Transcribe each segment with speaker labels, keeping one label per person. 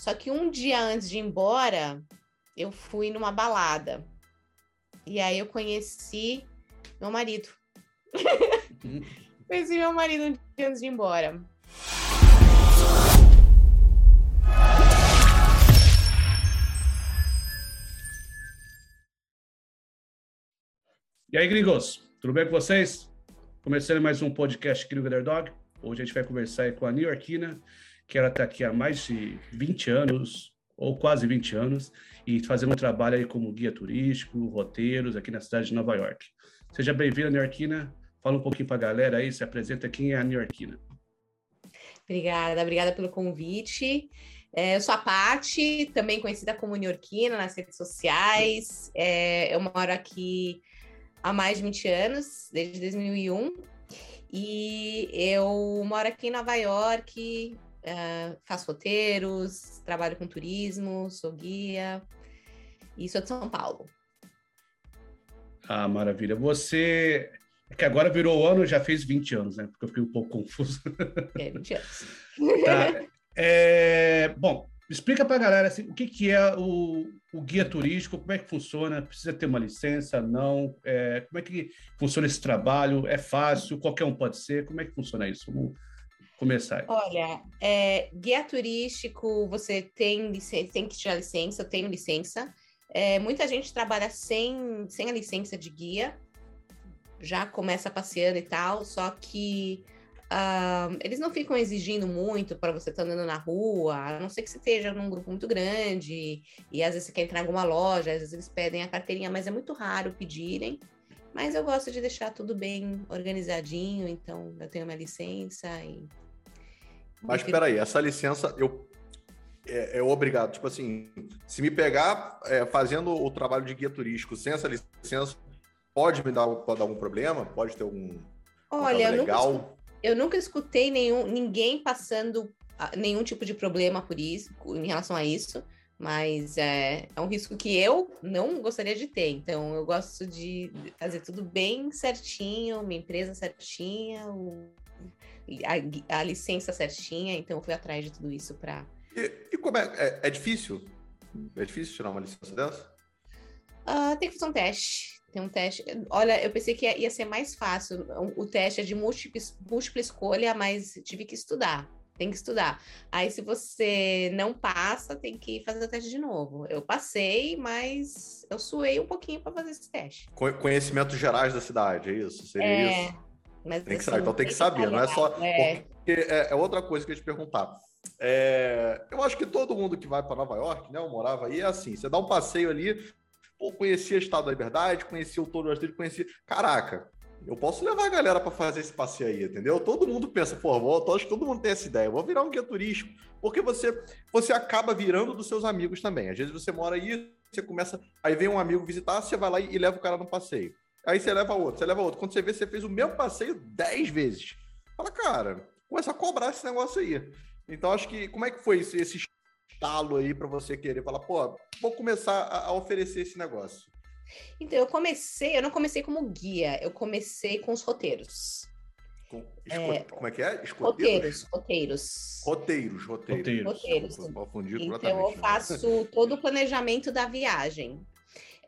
Speaker 1: Só que um dia antes de ir embora, eu fui numa balada. E aí eu conheci meu marido. Uhum. conheci meu marido um dia antes de ir embora.
Speaker 2: E aí, gringos, tudo bem com vocês? Começando mais um podcast Gringo Dog. Hoje a gente vai conversar com a New Yorkina, que ela está aqui há mais de 20 anos, ou quase 20 anos, e fazendo um trabalho aí como guia turístico, roteiros aqui na cidade de Nova York. Seja bem-vinda, New Yorkina. Fala um pouquinho para a galera aí, se apresenta quem é a New Yorkina.
Speaker 1: Obrigada, obrigada pelo convite. É, eu sou a Pati, também conhecida como New Yorkina nas redes sociais. É, eu moro aqui há mais de 20 anos, desde 2001. E eu moro aqui em Nova York, uh, faço roteiros, trabalho com turismo, sou guia e sou de São Paulo.
Speaker 2: Ah, maravilha. Você. É que agora virou ano, já fez 20 anos, né? Porque eu fiquei um pouco confuso.
Speaker 1: É, 20 anos.
Speaker 2: Tá. É, bom, explica para a galera assim, o que, que é o, o, guia turístico, como é que funciona, precisa ter uma licença, não? É, como é que funciona esse trabalho? É fácil? Qualquer um pode ser? Como é que funciona isso? Vamos começar.
Speaker 1: Olha, é, guia turístico, você tem, tem que tirar licença, eu tenho licença. É, muita gente trabalha sem, sem a licença de guia, já começa passeando e tal, só que Uh, eles não ficam exigindo muito para você estar tá andando na rua, a não ser que você esteja num grupo muito grande e às vezes você quer entrar em alguma loja, às vezes eles pedem a carteirinha, mas é muito raro pedirem. Mas eu gosto de deixar tudo bem organizadinho, então eu tenho minha licença e.
Speaker 3: Mas espera aí, essa licença eu é, é, obrigado. Tipo assim, se me pegar é, fazendo o trabalho de guia turístico sem essa licença, pode me dar, pode dar algum problema? Pode ter algum.
Speaker 1: Olha, legal? Nunca eu nunca escutei nenhum, ninguém passando ah, nenhum tipo de problema por isso, em relação a isso, mas é, é um risco que eu não gostaria de ter. Então, eu gosto de fazer tudo bem certinho, minha empresa certinha, o, a, a, licença certinha. Então, eu fui atrás de tudo isso para.
Speaker 3: E, e, como é, é? É difícil? É difícil tirar uma licença dessa?
Speaker 1: Uh, tem que fazer um teste. Tem um teste. Olha, eu pensei que ia ser mais fácil. O teste é de múltipla, múltipla escolha, mas tive que estudar. Tem que estudar. Aí, se você não passa, tem que fazer o teste de novo. Eu passei, mas eu suei um pouquinho para fazer esse teste.
Speaker 3: Conhecimentos gerais da cidade, é isso? Seria é, isso? Mas, tem que saber. Então tem que saber, não é só. É. é, é outra coisa que eu ia te perguntar. É, eu acho que todo mundo que vai para Nova York, né? Eu morava aí, é assim: você dá um passeio ali, pô, conhecia Estado da Liberdade, conhecia o Todo Brasileiro, conhecia. Caraca, eu posso levar a galera para fazer esse passeio aí, entendeu? Todo mundo pensa, pô, vou, acho que todo mundo tem essa ideia, vou virar um guia turístico, porque você você acaba virando dos seus amigos também. Às vezes você mora aí, você começa, aí vem um amigo visitar, você vai lá e, leva o cara no passeio. Aí você leva outro, você leva outro. Quando você vê, você fez o mesmo passeio dez vezes. Fala, cara, começa a cobrar esse negócio aí. Então, acho que, como é que foi esse, esse estalo aí para você querer falar, pô, vou começar a, a oferecer esse negócio?
Speaker 1: Então, eu comecei, eu não comecei como guia, eu comecei com os roteiros.
Speaker 3: Com, é, como é que é?
Speaker 1: Roteiros, roteiros.
Speaker 3: Roteiros, roteiros.
Speaker 1: Roteiros. Então, eu faço todo o planejamento da viagem.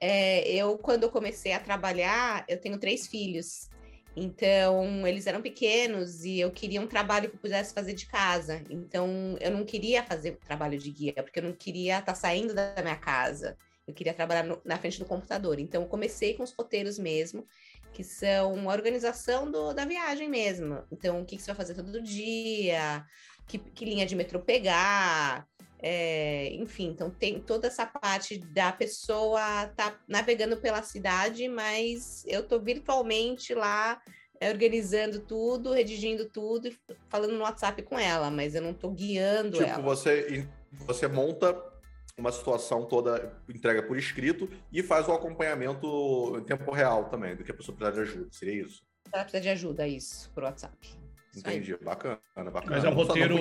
Speaker 1: É, eu, quando eu comecei a trabalhar, eu tenho três filhos. Então, eles eram pequenos e eu queria um trabalho que eu pudesse fazer de casa. Então, eu não queria fazer trabalho de guia, porque eu não queria estar tá saindo da minha casa. Eu queria trabalhar no, na frente do computador. Então, eu comecei com os roteiros mesmo, que são a organização do, da viagem mesmo. Então, o que, que, você vai fazer todo dia, que, que linha de metrô pegar, é, enfim, então tem toda essa parte da pessoa tá navegando pela cidade, mas eu tô virtualmente lá é, organizando tudo, redigindo tudo e falando no WhatsApp com ela, mas eu não tô guiando
Speaker 3: tipo,
Speaker 1: ela.
Speaker 3: Você, você monta uma situação toda, entrega por escrito e faz o acompanhamento em tempo real também, do que a pessoa precisa de ajuda, seria isso?
Speaker 1: Ela precisa de ajuda, isso, por WhatsApp.
Speaker 3: Entendi, bacana, bacana.
Speaker 2: Mas é um roteiro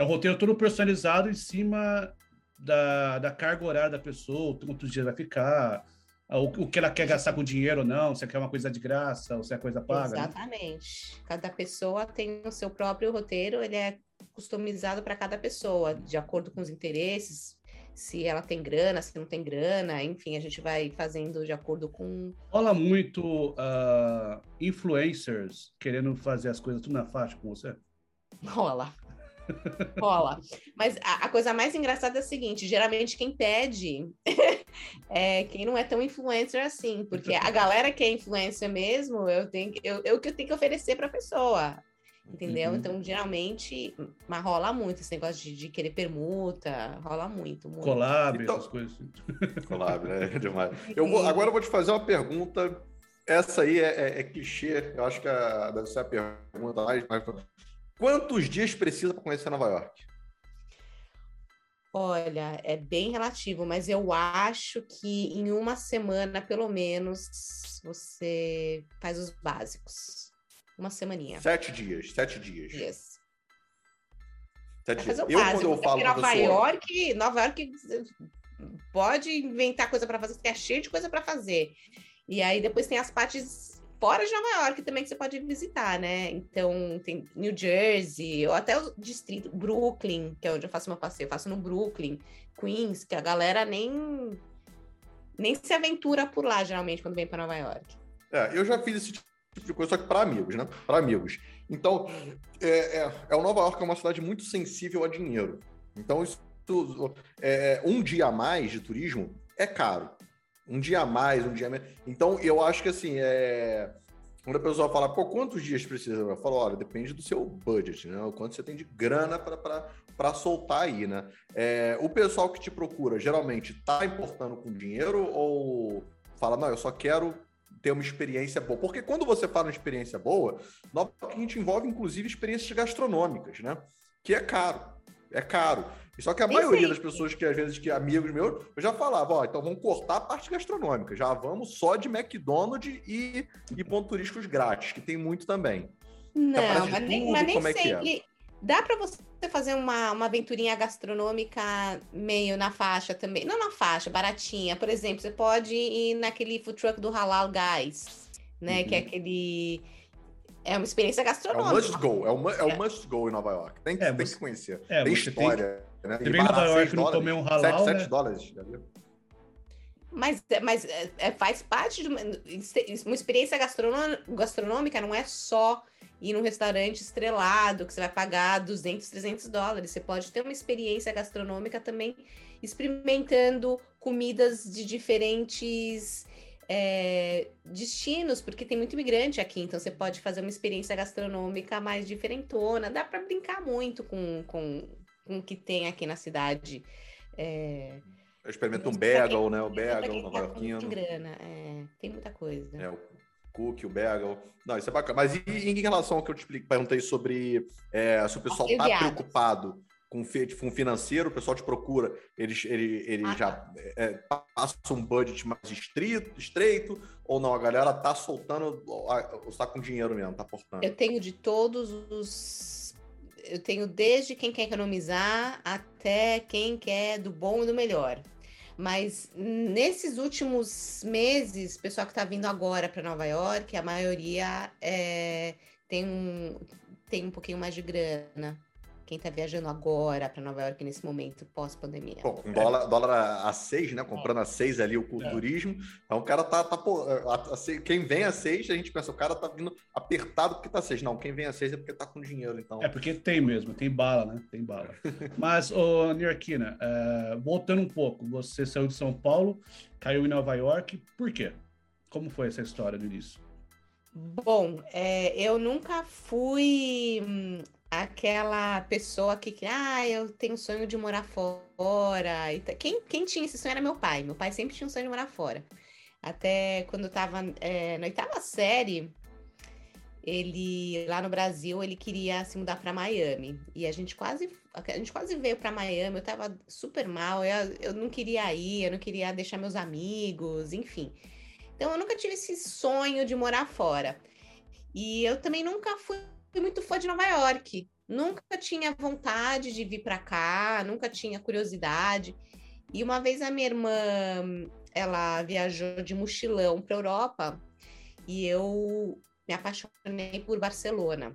Speaker 2: é um roteiro todo personalizado em cima da, da carga horária da pessoa, quantos dias vai ficar, o, o que ela quer gastar com dinheiro ou não, se quer uma coisa de graça ou se é coisa paga.
Speaker 1: Né? Exatamente. Né? Cada pessoa tem o seu próprio roteiro, ele é customizado para cada pessoa, de acordo com os interesses, se ela tem grana, se não tem grana, enfim, a gente vai fazendo de acordo com.
Speaker 2: Rola muito uh, influencers querendo fazer as coisas tudo na faixa com você?
Speaker 1: Rola. Rola. Mas a, a, coisa mais engraçada é a seguinte: geralmente quem pede é quem não é tão influencer assim, porque a galera que é influencer mesmo, eu tenho eu, eu que eu tenho que oferecer para a pessoa. Entendeu? Uhum. Então, geralmente, mas rola muito esse negócio de, de querer permuta, rola muito. muito.
Speaker 2: Collab, então, essas coisas. Assim.
Speaker 3: Collab, né? É demais. Eu vou, agora eu vou te fazer uma pergunta. Essa aí é, é, é clichê, eu acho que a, deve ser a pergunta mais, mais. Quantos dias precisa para conhecer Nova York?
Speaker 1: Olha, é bem relativo, mas eu acho que em uma semana, pelo menos, você faz os básicos. Uma semaninha.
Speaker 3: Sete dias, sete dias.
Speaker 1: Yes.
Speaker 3: Sete dias. Eu, quando eu falo
Speaker 1: Nova pessoa... York, Nova York pode inventar coisa para fazer, é cheio de coisa para fazer. E aí depois tem as partes fora de Nova York também que você pode visitar, né? Então tem New Jersey, ou até o distrito Brooklyn, que é onde eu faço meu passeio. Eu faço no Brooklyn, Queens, que a galera nem nem se aventura por lá geralmente quando vem para Nova York.
Speaker 3: É, eu já fiz esse tipo de coisa, só que para amigos, né? Para amigos. Então, é, é, é, o Nova York é uma cidade muito sensível a dinheiro. Então, isso, é, um dia a mais de turismo é caro. Um dia a mais, um dia menos. Então, eu acho que assim, é... quando a pessoa fala, pô, quantos dias precisa? Eu falo, olha, depende do seu budget, né? O quanto você tem de grana para soltar aí, né? É, o pessoal que te procura geralmente tá importando com dinheiro ou fala, não, eu só quero ter uma experiência boa. Porque quando você fala em experiência boa, Nova a gente envolve inclusive experiências gastronômicas, né? Que é caro. É caro. Só que a maioria das pessoas que às vezes que amigos meus, eu já falava, ó, então vamos cortar a parte gastronômica, já vamos só de McDonald's e, e pontos turísticos grátis, que tem muito também.
Speaker 1: Não, mas nem, mas nem é sempre. É? Dá para você fazer uma, uma aventurinha gastronômica meio na faixa também. Não na faixa, baratinha. Por exemplo, você pode ir naquele food truck do Halal Guys, né? Uhum. Que é uhum. aquele. É uma experiência gastronômica.
Speaker 3: É o must go, é o, é o é. must go em Nova York. Tem que, é, tem que conhecer. É, tem história.
Speaker 2: Tem, né? Você vem em Nova York não comer um halal, 7, 7
Speaker 3: né? dólares, já viu?
Speaker 1: Mas, mas é, faz parte de uma, uma experiência gastronômica, não é só ir num restaurante estrelado, que você vai pagar 200, 300 dólares. Você pode ter uma experiência gastronômica também experimentando comidas de diferentes é, destinos, porque tem muito imigrante aqui, então você pode fazer uma experiência gastronômica mais diferentona. Dá para brincar muito com, com, com que tem aqui na cidade. É,
Speaker 3: eu experimento um bagel, né? O bagel nova iorquino.
Speaker 1: Tem grana, é, tem muita coisa.
Speaker 3: É, o cookie, o bagel. Não, isso é bacana. Mas e, em relação ao que eu te perguntei sobre é, se o pessoal está preocupado com, um financeiro, o pessoal te procura, ele, ele, ele ah, já tá. é, passa um budget mais estrito, estreito, ou não? A galera tá soltando, ou está com dinheiro mesmo, tá portando?
Speaker 1: Eu tenho de todos os. Eu tenho desde quem quer economizar até quem quer do bom e do melhor. Mas nesses últimos meses, o pessoal que está vindo agora para Nova York, a maioria é, tem, um, tem um pouquinho mais de grana quem está viajando agora para Nova York nesse momento pós-pandemia.
Speaker 3: Com dólar, dólar a 6, né? Comprando é. a 6 ali o culturismo. É. Então o cara tá. tá pô, a, a, quem vem a 6, a gente pensa, o cara tá vindo apertado porque tá 6. Não, quem vem a 6 é porque tá com dinheiro, então.
Speaker 2: É porque tem mesmo, tem bala, né? Tem bala. Mas, ô, Nirkina, é, voltando um pouco, você saiu de São Paulo, caiu em Nova York, por quê? Como foi essa história do início?
Speaker 1: Bom, é, eu nunca fui hum, aquela pessoa que, ah, eu tenho sonho de morar fora. Quem, quem tinha esse sonho era meu pai. Meu pai sempre tinha um sonho de morar fora. Até quando eu tava é, na oitava série, ele lá no Brasil ele queria se mudar para Miami e a gente quase a gente quase veio para Miami eu tava super mal eu, eu não queria ir eu não queria deixar meus amigos enfim então eu nunca tive esse sonho de morar fora e eu também nunca fui fui muito fã de Nova York. Nunca tinha vontade de vir para cá, nunca tinha curiosidade. E uma vez a minha irmã, ela viajou de mochilão para Europa e eu me apaixonei por Barcelona.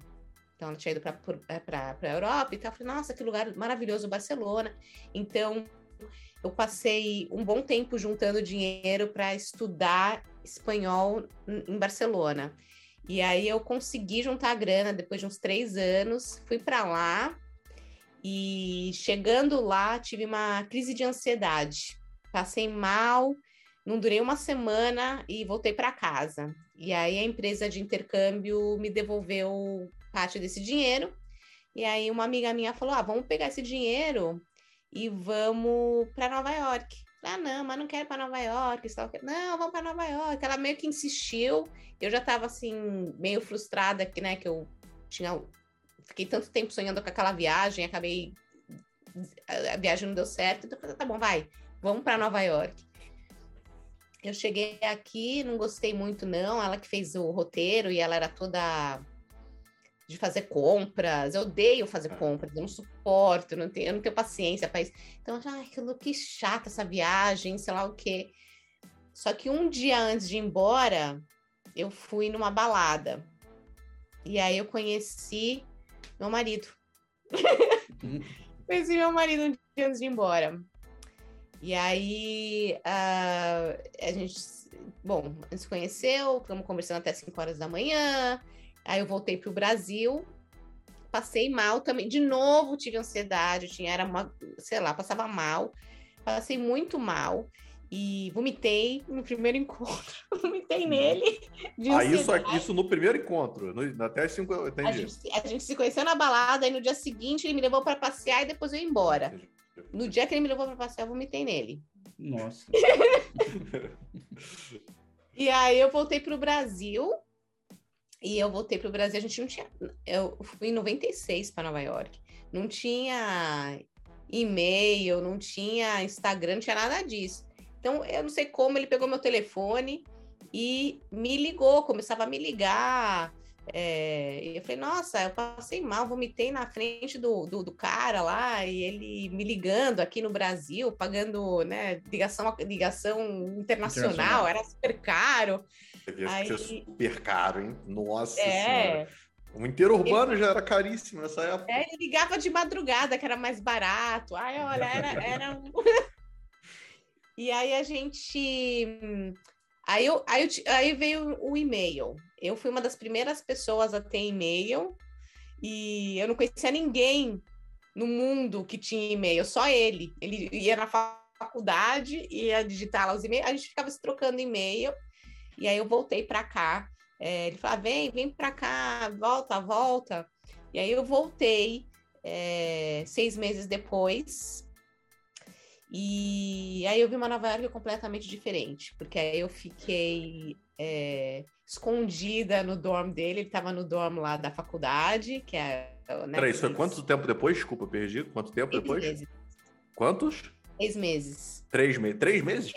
Speaker 1: Então, ela tinha ido para a Europa e tal. Eu falei, nossa, que lugar maravilhoso, Barcelona. Então, eu passei um bom tempo juntando dinheiro para estudar espanhol em Barcelona. E aí eu consegui juntar a grana depois de uns três anos, fui para lá e chegando lá tive uma crise de ansiedade. Passei mal, não durei uma semana e voltei para casa. E aí a empresa de intercâmbio me devolveu parte desse dinheiro. E aí uma amiga minha falou: "Ah, vamos pegar esse dinheiro e vamos para Nova York". Ah, não, mas não quero para Nova York, só não, vamos para Nova York. Ela meio que insistiu. Eu já estava assim meio frustrada que, né, que eu tinha fiquei tanto tempo sonhando com aquela viagem, acabei a viagem não deu certo, então tá bom, vai, vamos para Nova York. Eu cheguei aqui, não gostei muito, não. Ela que fez o roteiro e ela era toda de fazer compras. Eu odeio fazer compras, eu não suporto, eu não tenho, eu não tenho paciência para isso. Então, ai, que chata essa viagem, sei lá o quê. Só que um dia antes de ir embora, eu fui numa balada. E aí eu conheci meu marido. Uhum. conheci meu marido um dia antes de ir embora. E aí uh, a gente, bom, a gente se conheceu, ficamos conversando até 5 horas da manhã. Aí eu voltei para o Brasil, passei mal também. De novo tive ansiedade, tinha, era uma, sei lá, passava mal, passei muito mal e vomitei no primeiro encontro. vomitei uhum. nele.
Speaker 3: ah, isso, isso no primeiro encontro, no, até cinco, eu entendi.
Speaker 1: A gente, a gente se conheceu na balada, e no dia seguinte ele me levou para passear e depois eu ia embora. No dia que ele me levou para passear, eu vomitei nele.
Speaker 2: Nossa.
Speaker 1: e aí eu voltei para o Brasil. E eu voltei para o Brasil, a gente não tinha. Eu fui em 96 para Nova York. Não tinha e-mail, não tinha Instagram, não tinha nada disso. Então, eu não sei como ele pegou meu telefone e me ligou, começava a me ligar. É, e eu falei, nossa, eu passei mal, vomitei na frente do, do, do, cara lá, e ele me ligando aqui no Brasil, pagando né, ligação, ligação internacional, internacional. era super caro.
Speaker 3: Devia Aí... ser super caro, hein? Nossa é... senhora. O inteiro urbano ele... já era caríssimo nessa época.
Speaker 1: É, ele ligava de madrugada, que era mais barato. Ai, olha, era. era... e aí a gente. Aí, eu, aí, eu, aí veio o e-mail. Eu fui uma das primeiras pessoas a ter e-mail e eu não conhecia ninguém no mundo que tinha e-mail, só ele. Ele ia na faculdade, ia digitar lá os e-mails, a gente ficava se trocando e-mail. E aí eu voltei para cá. É, ele falou: ah, vem, vem para cá, volta, volta. E aí eu voltei é, seis meses depois. E aí eu vi uma Nova York completamente diferente, porque aí eu fiquei é, escondida no dorm dele, ele estava no dorm lá da faculdade, que é...
Speaker 3: Né, Peraí, isso foi quanto tempo depois? Desculpa, perdi. Quanto tempo depois? Meses. Quantos?
Speaker 1: Seis meses.
Speaker 3: Três, me... Três meses?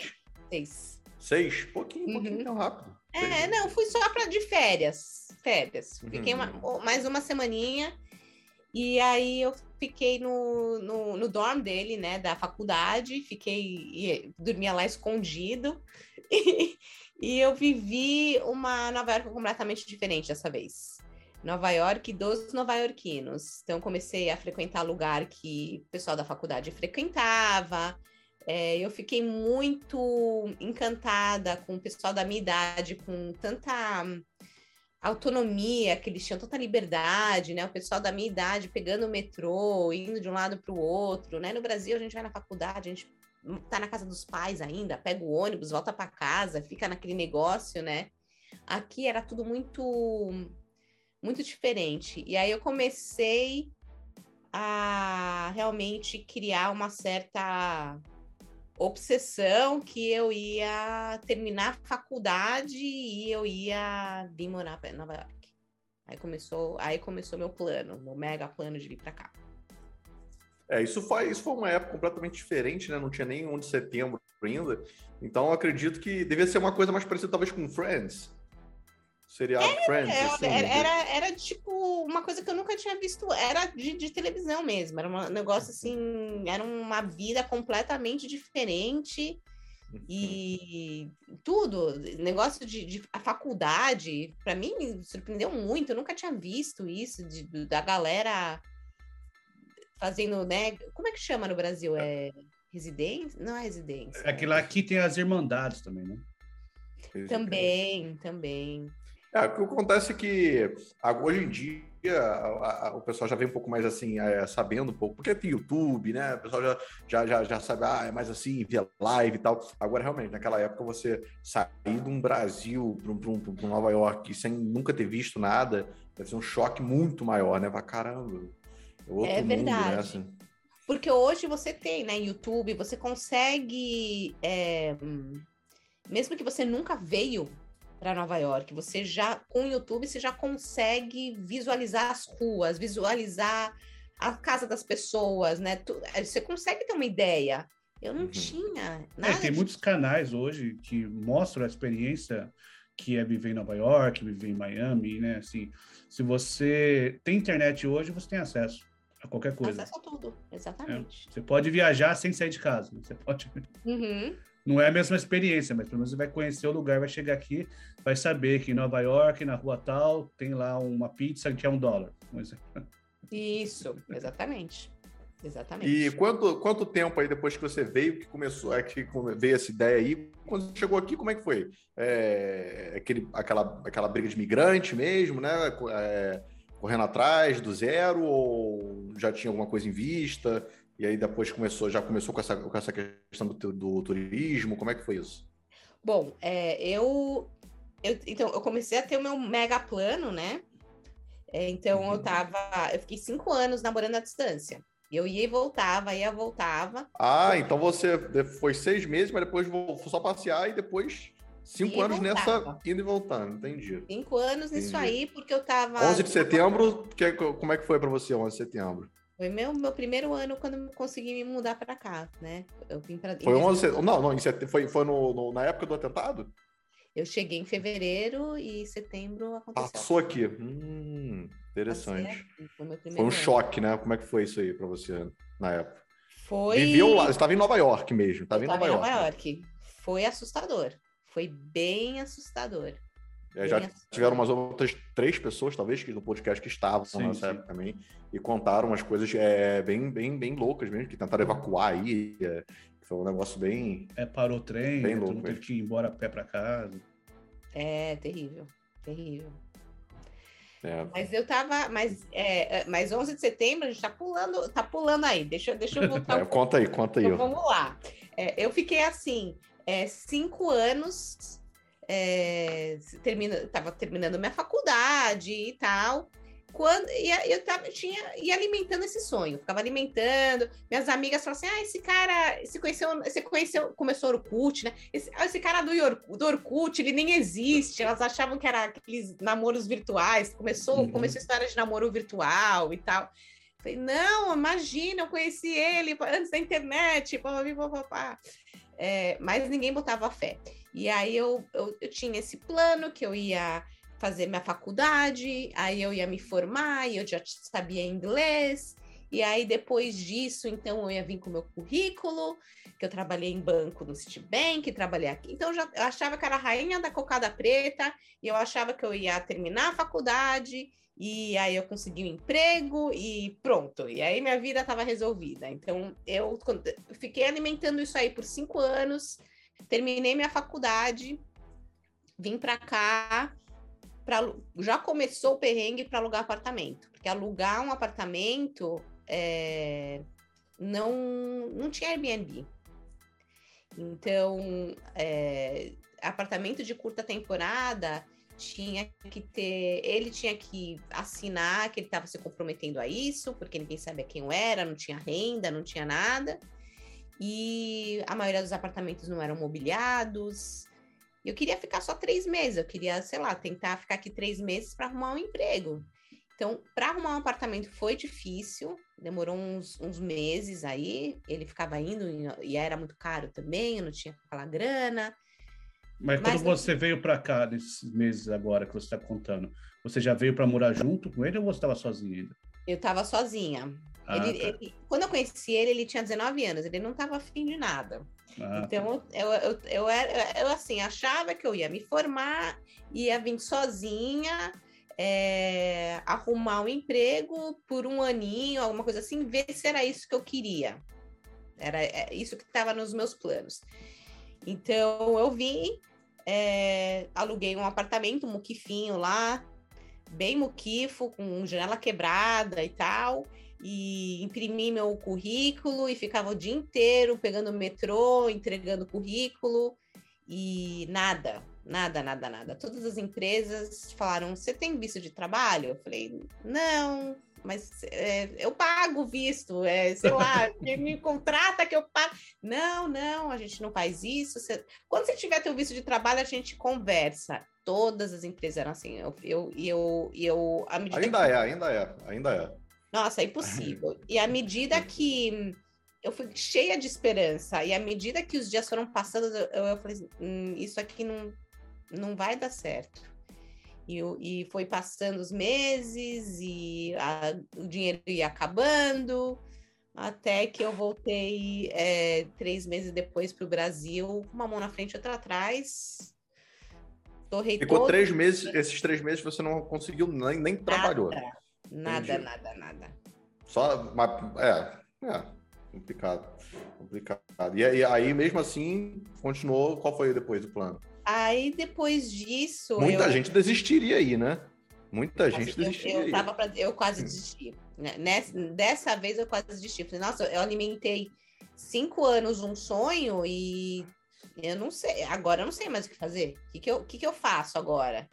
Speaker 1: Seis.
Speaker 3: Seis? Pouquinho, uhum. pouquinho, tão rápido.
Speaker 1: É, não, fui só para de férias. Férias. Fiquei uhum. uma, mais uma semaninha. E aí eu fiquei no, no, no, dorm dele, né, da faculdade, fiquei, dormia lá escondido, e, e eu vivi uma Nova York completamente diferente dessa vez. Nova York dos nova-iorquinos. Então, comecei a frequentar lugar que o pessoal da faculdade frequentava. É, eu fiquei muito encantada com o pessoal da minha idade, com tanta autonomia que eles tinham, tanta liberdade, né? O pessoal da minha idade pegando o metrô, indo de um lado para o outro, né? No Brasil, a gente vai na faculdade, a gente tá na casa dos pais ainda, pega o ônibus, volta para casa, fica naquele negócio, né? Aqui era tudo muito muito diferente. E aí eu comecei a realmente criar uma certa obsessão que eu ia terminar a faculdade e eu ia vir morar em Nova York. Aí começou, aí começou meu plano, meu mega plano de vir para cá.
Speaker 3: É, isso foi, isso foi uma época completamente diferente, né? Não tinha nem 1 de setembro ainda. Então, acredito que devia ser uma coisa mais parecida, talvez, com Friends. Seriado
Speaker 1: era,
Speaker 3: Friends.
Speaker 1: Era, assim, era, era, era, tipo uma coisa que eu nunca tinha visto. Era de, de televisão mesmo. Era um negócio assim. Era uma vida completamente diferente. E tudo, negócio de, de a faculdade, para mim me surpreendeu muito. Eu nunca tinha visto isso de, da galera fazendo, né? Como é que chama no Brasil? É residência? Não é residência.
Speaker 2: É que lá aqui tem as irmandades também, né?
Speaker 1: Também, também.
Speaker 3: É, o que acontece é que hoje em dia a, a, o pessoal já vem um pouco mais assim, é, sabendo um pouco, porque tem YouTube, né? O pessoal já, já, já, já sabe, ah, é mais assim, via live e tal. Agora, realmente, naquela época, você sair de um Brasil para um, Nova York sem nunca ter visto nada, deve ser um choque muito maior, né? Pra caramba.
Speaker 1: É, outro é verdade. Mundo, né? assim. Porque hoje você tem, né, YouTube, você consegue. É, mesmo que você nunca veio para Nova York. Você já, com o YouTube, você já consegue visualizar as ruas, visualizar a casa das pessoas, né? Eh, você consegue ter uma ideia. Eu não uhum. tinha
Speaker 2: nada. É, tem de... muitos canais hoje que mostram a experiência que é viver em Nova York, viver em Miami, né? Assim, se você tem internet hoje, você tem acesso a qualquer coisa.
Speaker 1: Acesso a tudo, exatamente.
Speaker 2: É, você pode viajar sem sair de casa. Você pode.
Speaker 1: Uhum
Speaker 2: não é a mesma experiência, mas pelo menos você vai conhecer o lugar, vai chegar aqui, vai saber que em Nova York, na rua tal, tem lá uma pizza que é um dólar.
Speaker 1: Isso, exatamente. Exatamente.
Speaker 3: E quanto, quanto tempo aí depois que você veio, que começou, é, que veio essa ideia aí, quando chegou aqui, como é que foi? É, aquele, aquela, aquela briga de migrante mesmo, né? É, correndo atrás do zero ou já tinha alguma coisa em vista? E aí depois começou, já começou com essa, com essa questão do, do turismo, como é que foi isso?
Speaker 1: Bom, é, eu, eu, então, eu comecei a ter o meu mega plano, né? É, então uhum. eu tava, eu fiquei cinco anos namorando à distância. Eu ia e voltava, ia e voltava.
Speaker 3: Ah, então você foi seis meses, mas depois foi só passear e depois cinco anos nessa indo e voltando, entendi.
Speaker 1: Cinco anos entendi. nisso aí, porque eu tava.
Speaker 3: 11 de setembro, que, como é que foi para você 11 de setembro?
Speaker 1: Foi meu, meu primeiro ano quando eu consegui me mudar para cá, né? Eu vim para.
Speaker 3: Foi 11, não, não, foi, foi no, no, na época do atentado?
Speaker 1: Eu cheguei em fevereiro e setembro aconteceu.
Speaker 3: Passou aqui. Hum, interessante. Foi, foi, um ano. choque, né? Como é que foi isso aí para você na época?
Speaker 1: Foi.
Speaker 3: Viveu lá, você estava em Nova York mesmo, estava em Nova York.
Speaker 1: Nova York. Foi assustador. Foi bem assustador.
Speaker 3: É, já tiveram umas outras três pessoas, talvez, que no podcast que estavam sim, nessa sim. época também, e contaram umas coisas é, bem, bem, bem loucas mesmo, que tentaram evacuar aí. É, foi um negócio bem.
Speaker 2: É, parou o trem, bem louco, teve que ir embora a pé para casa.
Speaker 1: É, terrível, terrível. É. Mas eu tava, mas, é, é mas 11 de setembro a gente tá pulando, tá pulando aí. Deixa, deixa eu voltar.
Speaker 3: É, conta aí, conta aí. Então,
Speaker 1: vamos lá. É, eu fiquei assim, é, cinco anos é, termina, tava terminando minha faculdade e tal. Quando, e eu tava, tinha, ia alimentando esse sonho, ficava alimentando. Minhas amigas falavam assim: ah, esse cara, você conheceu, você conheceu, começou Orkut, né? Esse, ah, esse cara do, do Orkut, ele nem existe. Elas achavam que era aqueles namoros virtuais. Começou, uhum. começou a história de namoro virtual e tal. Falei, não, imagina, eu conheci ele antes da internet, papapá. É, mas ninguém botava fé. E aí eu, eu, eu tinha esse plano que eu ia fazer minha faculdade, aí eu ia me formar, e eu já sabia inglês, e aí depois disso, então eu ia vir com o meu currículo, que eu trabalhei em banco no Citibank, trabalhei aqui. Então eu já eu achava que era a rainha da cocada preta, e eu achava que eu ia terminar a faculdade, e aí eu consegui um emprego e pronto. E aí minha vida estava resolvida. Então eu fiquei alimentando isso aí por cinco anos terminei minha faculdade, vim para cá, pra, já começou o perrengue para alugar apartamento, porque alugar um apartamento é, não, não tinha Airbnb. Então, é, apartamento de curta temporada tinha que ter, ele tinha que assinar que ele estava se comprometendo a isso, porque ninguém sabia quem eu era, não tinha renda, não tinha nada e a maioria dos apartamentos não eram mobiliados. Eu queria ficar só três meses, eu queria, sei lá, tentar ficar aqui três meses para arrumar um emprego. Então, para arrumar um apartamento foi difícil, demorou uns, uns, meses aí. Ele ficava indo e era muito caro também, eu não tinha aquela grana.
Speaker 2: Mas, Mas quando você veio para cá, nesses meses agora que você está contando, você já veio para morar junto com ele ou você estava sozinha ainda?
Speaker 1: Eu estava sozinha. Ah, ele, tá. ele, quando eu conheci ele, ele tinha 19 anos, ele não estava afim de nada. Ah, então, tá. eu, eu, eu, era, eu, assim, achava que eu ia me formar, ia vir sozinha, é, arrumar um emprego por um aninho, alguma coisa assim, ver se era isso que eu queria. Era é, isso que estava nos meus planos. Então eu vim, é, aluguei um apartamento, um muquifinho lá, bem muquifo, com janela quebrada e tal, e imprimi meu currículo e ficava o dia inteiro pegando metrô, entregando currículo e nada, Nada, nada, nada. Todas as empresas falaram: você tem visto de trabalho? Eu falei: não, mas é, eu pago visto, é, sei lá, me contrata que eu pago. Não, não, a gente não faz isso. Você... Quando você tiver teu visto de trabalho, a gente conversa. Todas as empresas eram assim. Eu, eu, eu, eu
Speaker 3: ainda que... é, ainda é, ainda é.
Speaker 1: Nossa, é impossível. e à medida que eu fui cheia de esperança, e à medida que os dias foram passando, eu, eu falei assim, hum, isso aqui não não vai dar certo. E, e foi passando os meses e a, o dinheiro ia acabando, até que eu voltei é, três meses depois para o Brasil, uma mão na frente e outra atrás.
Speaker 3: Torrei Ficou três meses, esses três meses você não conseguiu nem, nem trabalhou.
Speaker 1: Nada, nada, nada.
Speaker 3: Só, mas, é, é, complicado, complicado. E, e aí, mesmo assim, continuou, qual foi depois do plano?
Speaker 1: Aí depois disso.
Speaker 3: Muita eu... gente desistiria aí, né? Muita gente desistiria.
Speaker 1: Eu, eu, tava pra... eu quase desisti. Né? Nessa, dessa vez eu quase desisti. Falei, nossa, eu alimentei cinco anos um sonho e eu não sei. Agora eu não sei mais o que fazer. O que, que, eu, que, que eu faço agora?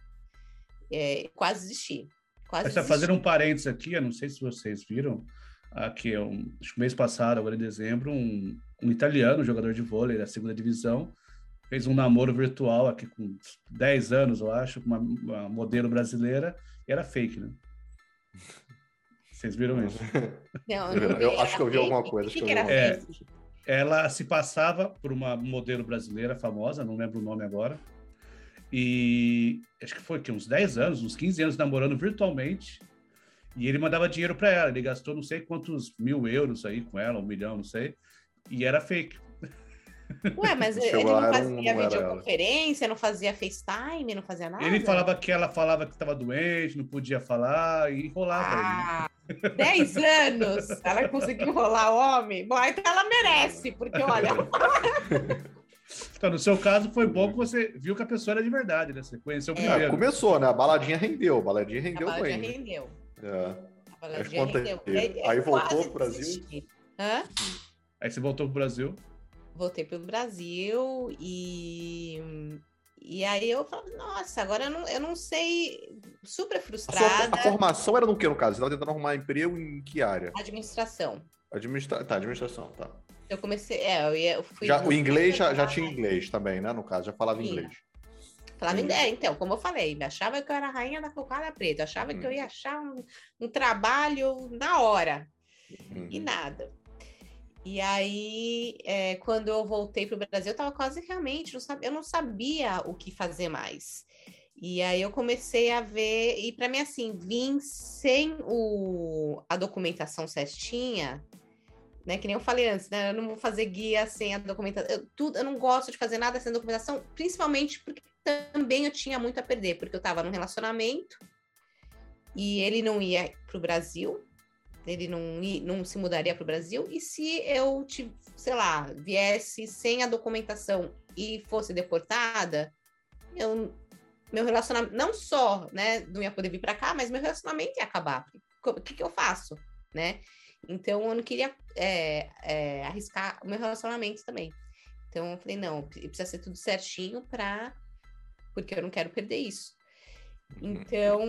Speaker 1: É, quase desisti. Quase
Speaker 2: Está fazendo um parênteses aqui, eu não sei se vocês viram, aqui um, acho que mês passado, agora em dezembro, um, um italiano, jogador de vôlei da segunda divisão, fez um namoro virtual aqui com 10 anos, eu acho, com uma, uma modelo brasileira, e era fake, né? Vocês viram isso?
Speaker 3: Não, eu, eu acho que eu vi alguma coisa. Que que era
Speaker 2: é, ela se passava por uma modelo brasileira famosa, não lembro o nome agora. E acho que foi que uns 10 anos, uns 15 anos namorando virtualmente. E ele mandava dinheiro para ela. Ele gastou não sei quantos mil euros aí com ela, um milhão, não sei. E era fake.
Speaker 1: Ué, mas ele não fazia não videoconferência, não fazia FaceTime, não fazia nada?
Speaker 2: Ele falava que ela falava que estava doente, não podia falar e enrolava.
Speaker 1: Ah, 10 anos! Ela conseguiu enrolar o homem? Bom, então ela merece, porque olha.
Speaker 2: Então, no seu caso, foi bom que você viu que a pessoa era de verdade, né? Você conheceu é. primeiro. É,
Speaker 3: começou, né? A baladinha rendeu, a baladinha rendeu
Speaker 1: a
Speaker 3: baladinha
Speaker 1: bem. rendeu.
Speaker 3: É. A baladinha rendeu. Aí, aí voltou pro Brasil.
Speaker 1: Hã?
Speaker 2: Aí você voltou pro Brasil
Speaker 1: voltei para o Brasil e e aí eu falo, nossa, agora eu não, eu não sei, super frustrada. A,
Speaker 3: sua, a formação era no que, no caso? Você estava tentando arrumar emprego em que área?
Speaker 1: Administração.
Speaker 3: Administra... Tá, administração, tá.
Speaker 1: Eu comecei, é, eu, ia, eu fui...
Speaker 3: Já, o inglês já, já tinha inglês também, né, no caso, já falava Sim. inglês.
Speaker 1: Falava inglês. É, então, como eu falei, achava que eu era a rainha da cocada preta, achava hum. que eu ia achar um, um trabalho na hora. Hum. E uhum. nada. E aí, é, quando eu voltei para o Brasil, eu estava quase realmente, não sabia, eu não sabia o que fazer mais. E aí eu comecei a ver, e para mim, assim, vim sem o, a documentação certinha, né? Que nem eu falei antes, né? Eu não vou fazer guia sem a documentação. Eu, tudo, eu não gosto de fazer nada sem documentação, principalmente porque também eu tinha muito a perder, porque eu estava num relacionamento e ele não ia para o Brasil, ele não, não se mudaria para o Brasil. E se eu, sei lá, viesse sem a documentação e fosse deportada, eu, meu relacionamento, não só, né, não ia poder vir para cá, mas meu relacionamento ia acabar. O que, que eu faço, né? Então, eu não queria é, é, arriscar o meu relacionamento também. Então, eu falei, não, precisa ser tudo certinho para... Porque eu não quero perder isso. Uhum. Então,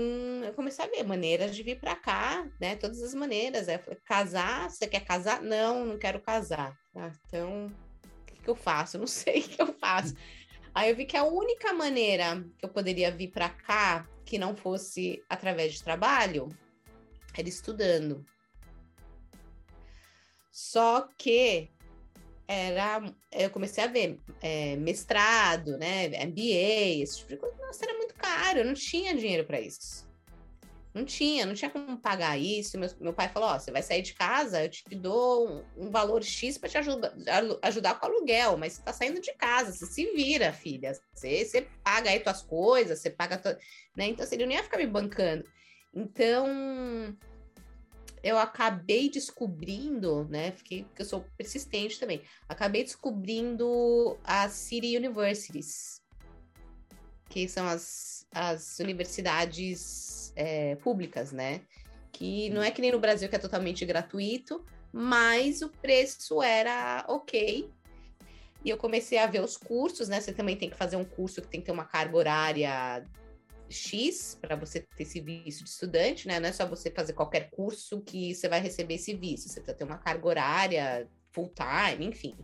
Speaker 1: eu comecei a ver maneiras de vir para cá, né? Todas as maneiras. Falei, casar? Você quer casar? Não, não quero casar. Ah, então, o que, que eu faço? Eu não sei o que eu faço. Aí eu vi que a única maneira que eu poderia vir para cá, que não fosse através de trabalho, era estudando. Só que era, eu comecei a ver é, mestrado, né, MBA, esse tipo de coisa. Nossa, era muito caro, eu não tinha dinheiro para isso. Não tinha, não tinha como pagar isso. Meu, meu pai falou: Ó, você vai sair de casa, eu te dou um, um valor X para te ajuda, ajudar com aluguel, mas você tá saindo de casa, você se vira, filha. Você, você paga aí tuas coisas, você paga. Né? Então, assim, ele não ia ficar me bancando. Então, eu acabei descobrindo, né? Fiquei, porque eu sou persistente também. Acabei descobrindo as City Universities, que são as, as universidades é, públicas, né? Que não é que nem no Brasil que é totalmente gratuito, mas o preço era ok. E eu comecei a ver os cursos, né? Você também tem que fazer um curso que tem que ter uma carga horária X para você ter esse visto de estudante, né? Não é só você fazer qualquer curso que você vai receber esse visto, você precisa ter uma carga horária, full time, enfim.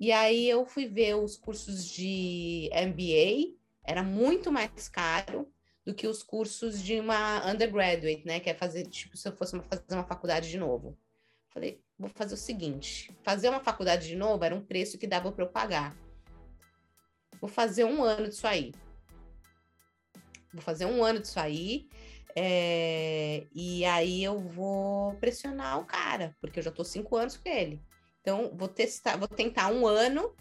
Speaker 1: E aí eu fui ver os cursos de MBA, era muito mais caro do que os cursos de uma undergraduate, né? Que é fazer, tipo, se eu fosse fazer uma faculdade de novo. Falei, vou fazer o seguinte: fazer uma faculdade de novo era um preço que dava para eu pagar. Vou fazer um ano disso aí. Vou fazer um ano disso aí. É, e aí eu vou pressionar o cara, porque eu já tô cinco anos com ele. Então, vou testar, vou tentar um ano.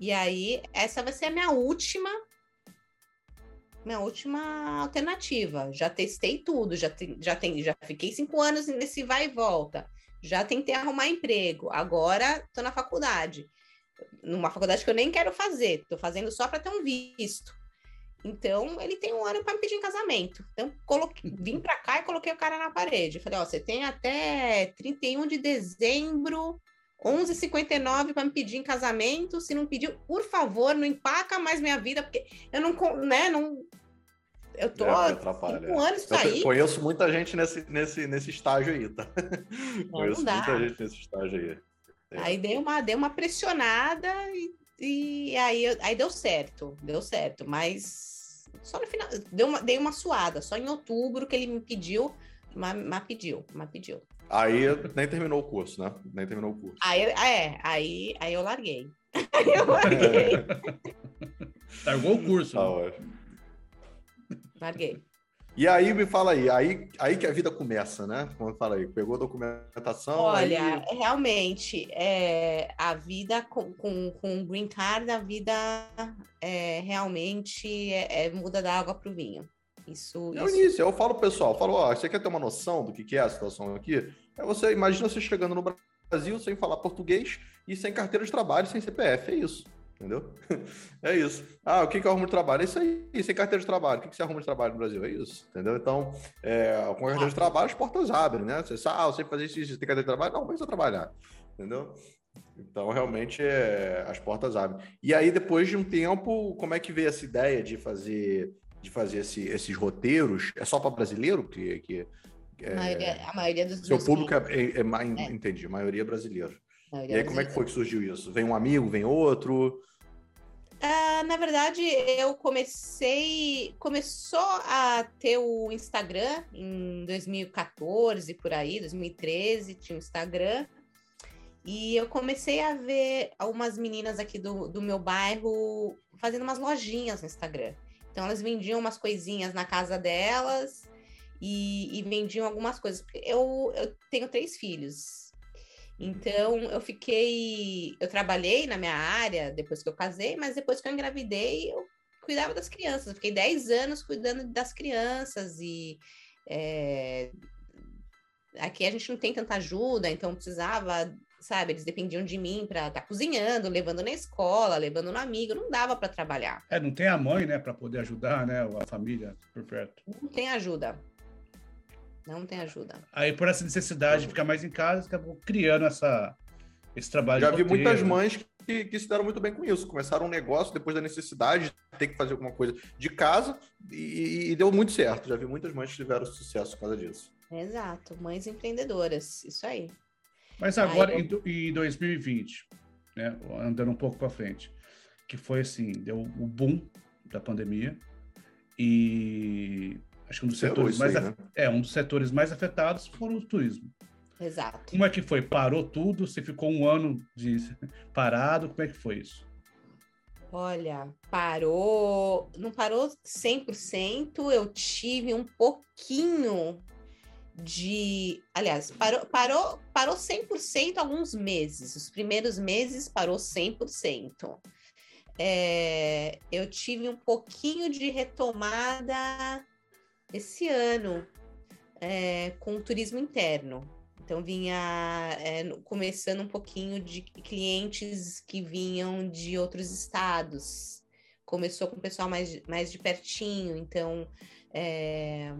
Speaker 1: E aí, essa vai ser a minha última. Minha última alternativa. Já testei tudo, já, te, já, tem, já fiquei cinco anos nesse vai e volta. Já tentei arrumar emprego. Agora tô na faculdade. Numa faculdade que eu nem quero fazer, tô fazendo só para ter um visto. Então, ele tem um ano para me pedir em casamento. Então, coloquei, vim para cá e coloquei o cara na parede. Falei, ó, você tem até 31 de dezembro, 11h59 para me pedir em casamento. Se não pediu, por favor, não empaca mais minha vida, porque eu não, né, não... Eu tô é, cinco anos
Speaker 3: eu aí. Conheço muita gente nesse, nesse, nesse estágio aí, tá? Não, conheço não muita gente nesse estágio aí.
Speaker 1: É. Aí dei uma, dei uma pressionada e, e aí, aí deu certo, deu certo, mas só no final, deu uma, dei uma suada, só em outubro que ele me pediu, mas, mas pediu, mas pediu.
Speaker 3: Aí nem terminou o curso, né? Nem terminou o curso.
Speaker 1: Aí, é, aí, aí eu larguei. aí eu larguei.
Speaker 2: Largou o curso. Tá
Speaker 1: né? Larguei.
Speaker 3: E aí, me fala aí, aí, aí que a vida começa, né? Como eu falei, pegou a documentação.
Speaker 1: Olha, aí... realmente, é, a vida com, com, com Green Card, a vida é, realmente é, é muda da água para o vinho. Isso,
Speaker 3: é o início, eu falo pessoal, eu falo, ó, você quer ter uma noção do que, que é a situação aqui? É você, imagina você chegando no Brasil sem falar português e sem carteira de trabalho, sem CPF, é isso entendeu? É isso. Ah, o que, que arruma de trabalho? É isso aí, sem carteira de trabalho. O que, que você arruma de trabalho no Brasil? É isso, entendeu? Então, é, com carteira de trabalho, as portas abrem, né? Você sabe, ah, você fazer isso, isso, tem carteira de trabalho? Não, começa a trabalhar, entendeu? Então, realmente, é, as portas abrem. E aí, depois de um tempo, como é que veio essa ideia de fazer, de fazer esse, esses roteiros? É só para brasileiro que... que
Speaker 1: é, a, maioria, a maioria dos
Speaker 3: Seu público é, é, é, é, entendi, a maioria é brasileiro. Maioria e aí, como é que foi que surgiu isso? Vem um amigo, vem outro?
Speaker 1: Uh, na verdade, eu comecei. Começou a ter o Instagram em 2014, por aí, 2013, tinha o Instagram. E eu comecei a ver algumas meninas aqui do, do meu bairro fazendo umas lojinhas no Instagram. Então, elas vendiam umas coisinhas na casa delas e, e vendiam algumas coisas. Eu, eu tenho três filhos. Então, eu fiquei. Eu trabalhei na minha área depois que eu casei, mas depois que eu engravidei, eu cuidava das crianças. Eu fiquei 10 anos cuidando das crianças e. É, aqui a gente não tem tanta ajuda, então precisava, sabe, eles dependiam de mim para estar tá cozinhando, levando na escola, levando no amigo, não dava para trabalhar.
Speaker 2: É, não tem a mãe, né, para poder ajudar, né, a família por perto.
Speaker 1: Não tem ajuda. Não tem ajuda.
Speaker 2: Aí, por essa necessidade de ficar mais em casa, acabou criando essa, esse trabalho.
Speaker 3: Já vi muitas mães que, que se deram muito bem com isso. Começaram um negócio depois da necessidade de ter que fazer alguma coisa de casa e, e deu muito certo. Já vi muitas mães que tiveram sucesso por causa disso.
Speaker 1: Exato, mães empreendedoras, isso aí.
Speaker 2: Mas agora, aí, eu... em 2020, né, andando um pouco para frente, que foi assim, deu o boom da pandemia e Acho que um dos setores mais aí, né? é um dos setores mais afetados foram o turismo.
Speaker 1: Exato.
Speaker 2: Como é que foi? Parou tudo? Você ficou um ano de parado? Como é que foi isso?
Speaker 1: Olha, parou, não parou 100%, eu tive um pouquinho de, aliás, parou, parou, parou 100% alguns meses. Os primeiros meses parou 100%. É, eu tive um pouquinho de retomada esse ano é, com o turismo interno. Então vinha é, começando um pouquinho de clientes que vinham de outros estados. Começou com o pessoal mais, mais de pertinho, então é,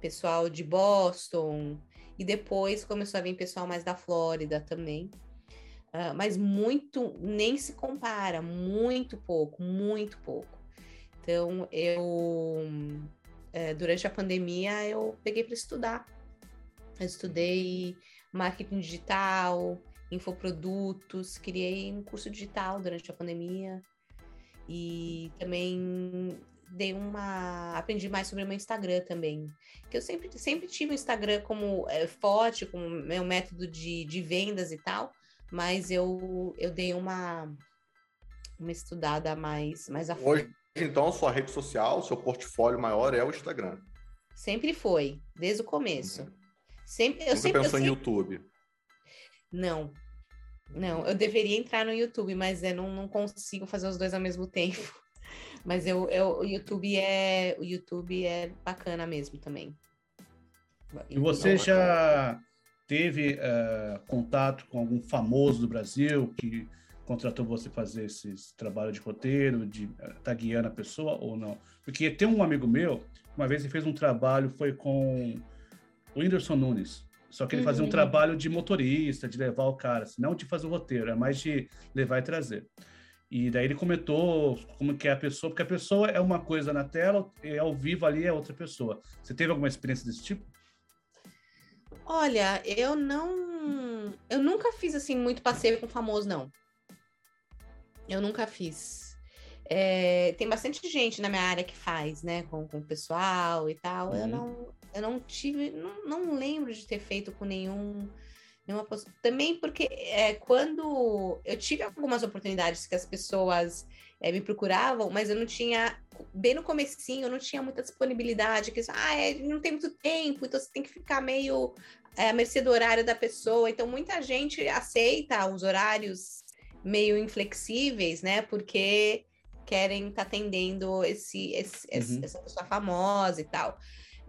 Speaker 1: pessoal de Boston, e depois começou a vir pessoal mais da Flórida também. Uh, mas muito, nem se compara, muito pouco, muito pouco. Então, eu, é, durante a pandemia, eu peguei para estudar. Eu estudei marketing digital, infoprodutos, criei um curso digital durante a pandemia e também dei uma aprendi mais sobre o meu Instagram também que eu sempre sempre tive o Instagram como é, forte como meu método de, de vendas e tal mas eu eu dei uma uma estudada mais mais a fundo.
Speaker 3: hoje então sua rede social seu portfólio maior é o Instagram.
Speaker 1: Sempre foi desde o começo. Uhum. sempre
Speaker 3: eu Nunca
Speaker 1: sempre
Speaker 3: pensou
Speaker 1: eu
Speaker 3: em YouTube?
Speaker 1: Não. Não eu deveria entrar no YouTube mas eu não, não consigo fazer os dois ao mesmo tempo. Mas eu, eu, o YouTube é o YouTube é bacana mesmo também.
Speaker 2: E você já teve uh, contato com algum famoso do Brasil que contratou você fazer esses trabalho de roteiro, de uh, tá guiando a pessoa ou não? Porque tem um amigo meu, uma vez ele fez um trabalho, foi com o Whindersson Nunes. Só que ele fazia um uhum. trabalho de motorista, de levar o cara, assim, não de fazer o roteiro, é mais de levar e trazer. E daí ele comentou como que é a pessoa, porque a pessoa é uma coisa na tela e ao vivo ali é outra pessoa. Você teve alguma experiência desse tipo?
Speaker 1: Olha, eu não. Eu nunca fiz assim muito passeio com famoso, não. Eu nunca fiz. É, tem bastante gente na minha área que faz, né? Com, com o pessoal e tal. Uhum. Eu não, eu não tive. Não, não lembro de ter feito com nenhum Nenhuma Também porque é, quando eu tive algumas oportunidades que as pessoas é, me procuravam, mas eu não tinha, bem no comecinho, eu não tinha muita disponibilidade, que ah, é, não tem muito tempo, então você tem que ficar meio é, à mercê do horário da pessoa. Então muita gente aceita os horários meio inflexíveis, né? Porque querem estar tá atendendo esse, esse, uhum. essa pessoa famosa e tal.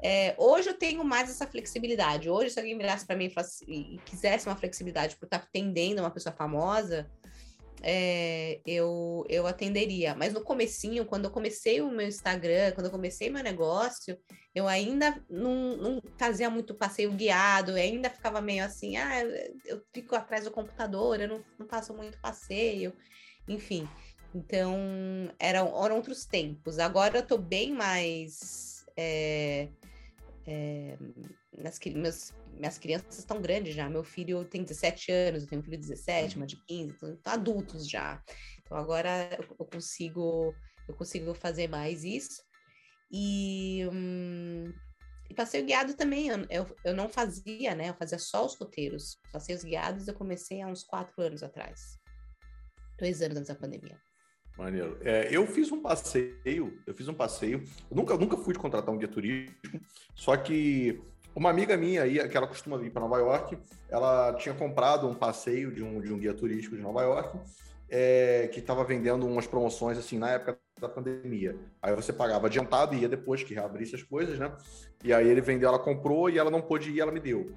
Speaker 1: É, hoje eu tenho mais essa flexibilidade. Hoje, se alguém virasse para mim e, e, quisesse uma flexibilidade por estar atendendo uma pessoa famosa, é, eu, eu atenderia. Mas no comecinho, quando eu comecei o meu Instagram, quando eu comecei meu negócio, eu ainda não, não fazia muito passeio guiado, ainda ficava meio assim, ah, eu fico atrás do computador, eu não, não passo muito passeio, enfim. Então, eram, eram outros tempos. Agora eu estou bem mais... É, é, minhas, meus, minhas crianças estão grandes já. Meu filho tem 17 anos, eu tenho um filho de 17, uma de 15, estão adultos já. Então agora eu consigo eu consigo fazer mais isso. E, hum, e passeio guiado também, eu, eu, eu, não fazia, né? Eu fazia só os roteiros. Passeios guiados eu comecei há uns quatro anos atrás. Dois anos antes da pandemia.
Speaker 3: Maneiro. É, eu fiz um passeio, eu fiz um passeio. Eu nunca, nunca fui de contratar um guia turístico, só que uma amiga minha aí, que ela costuma vir para Nova York, ela tinha comprado um passeio de um, de um guia turístico de Nova York, é, que estava vendendo umas promoções assim na época da pandemia. Aí você pagava adiantado e ia depois que reabrisse as coisas, né? E aí ele vendeu, ela comprou e ela não pôde ir, ela me deu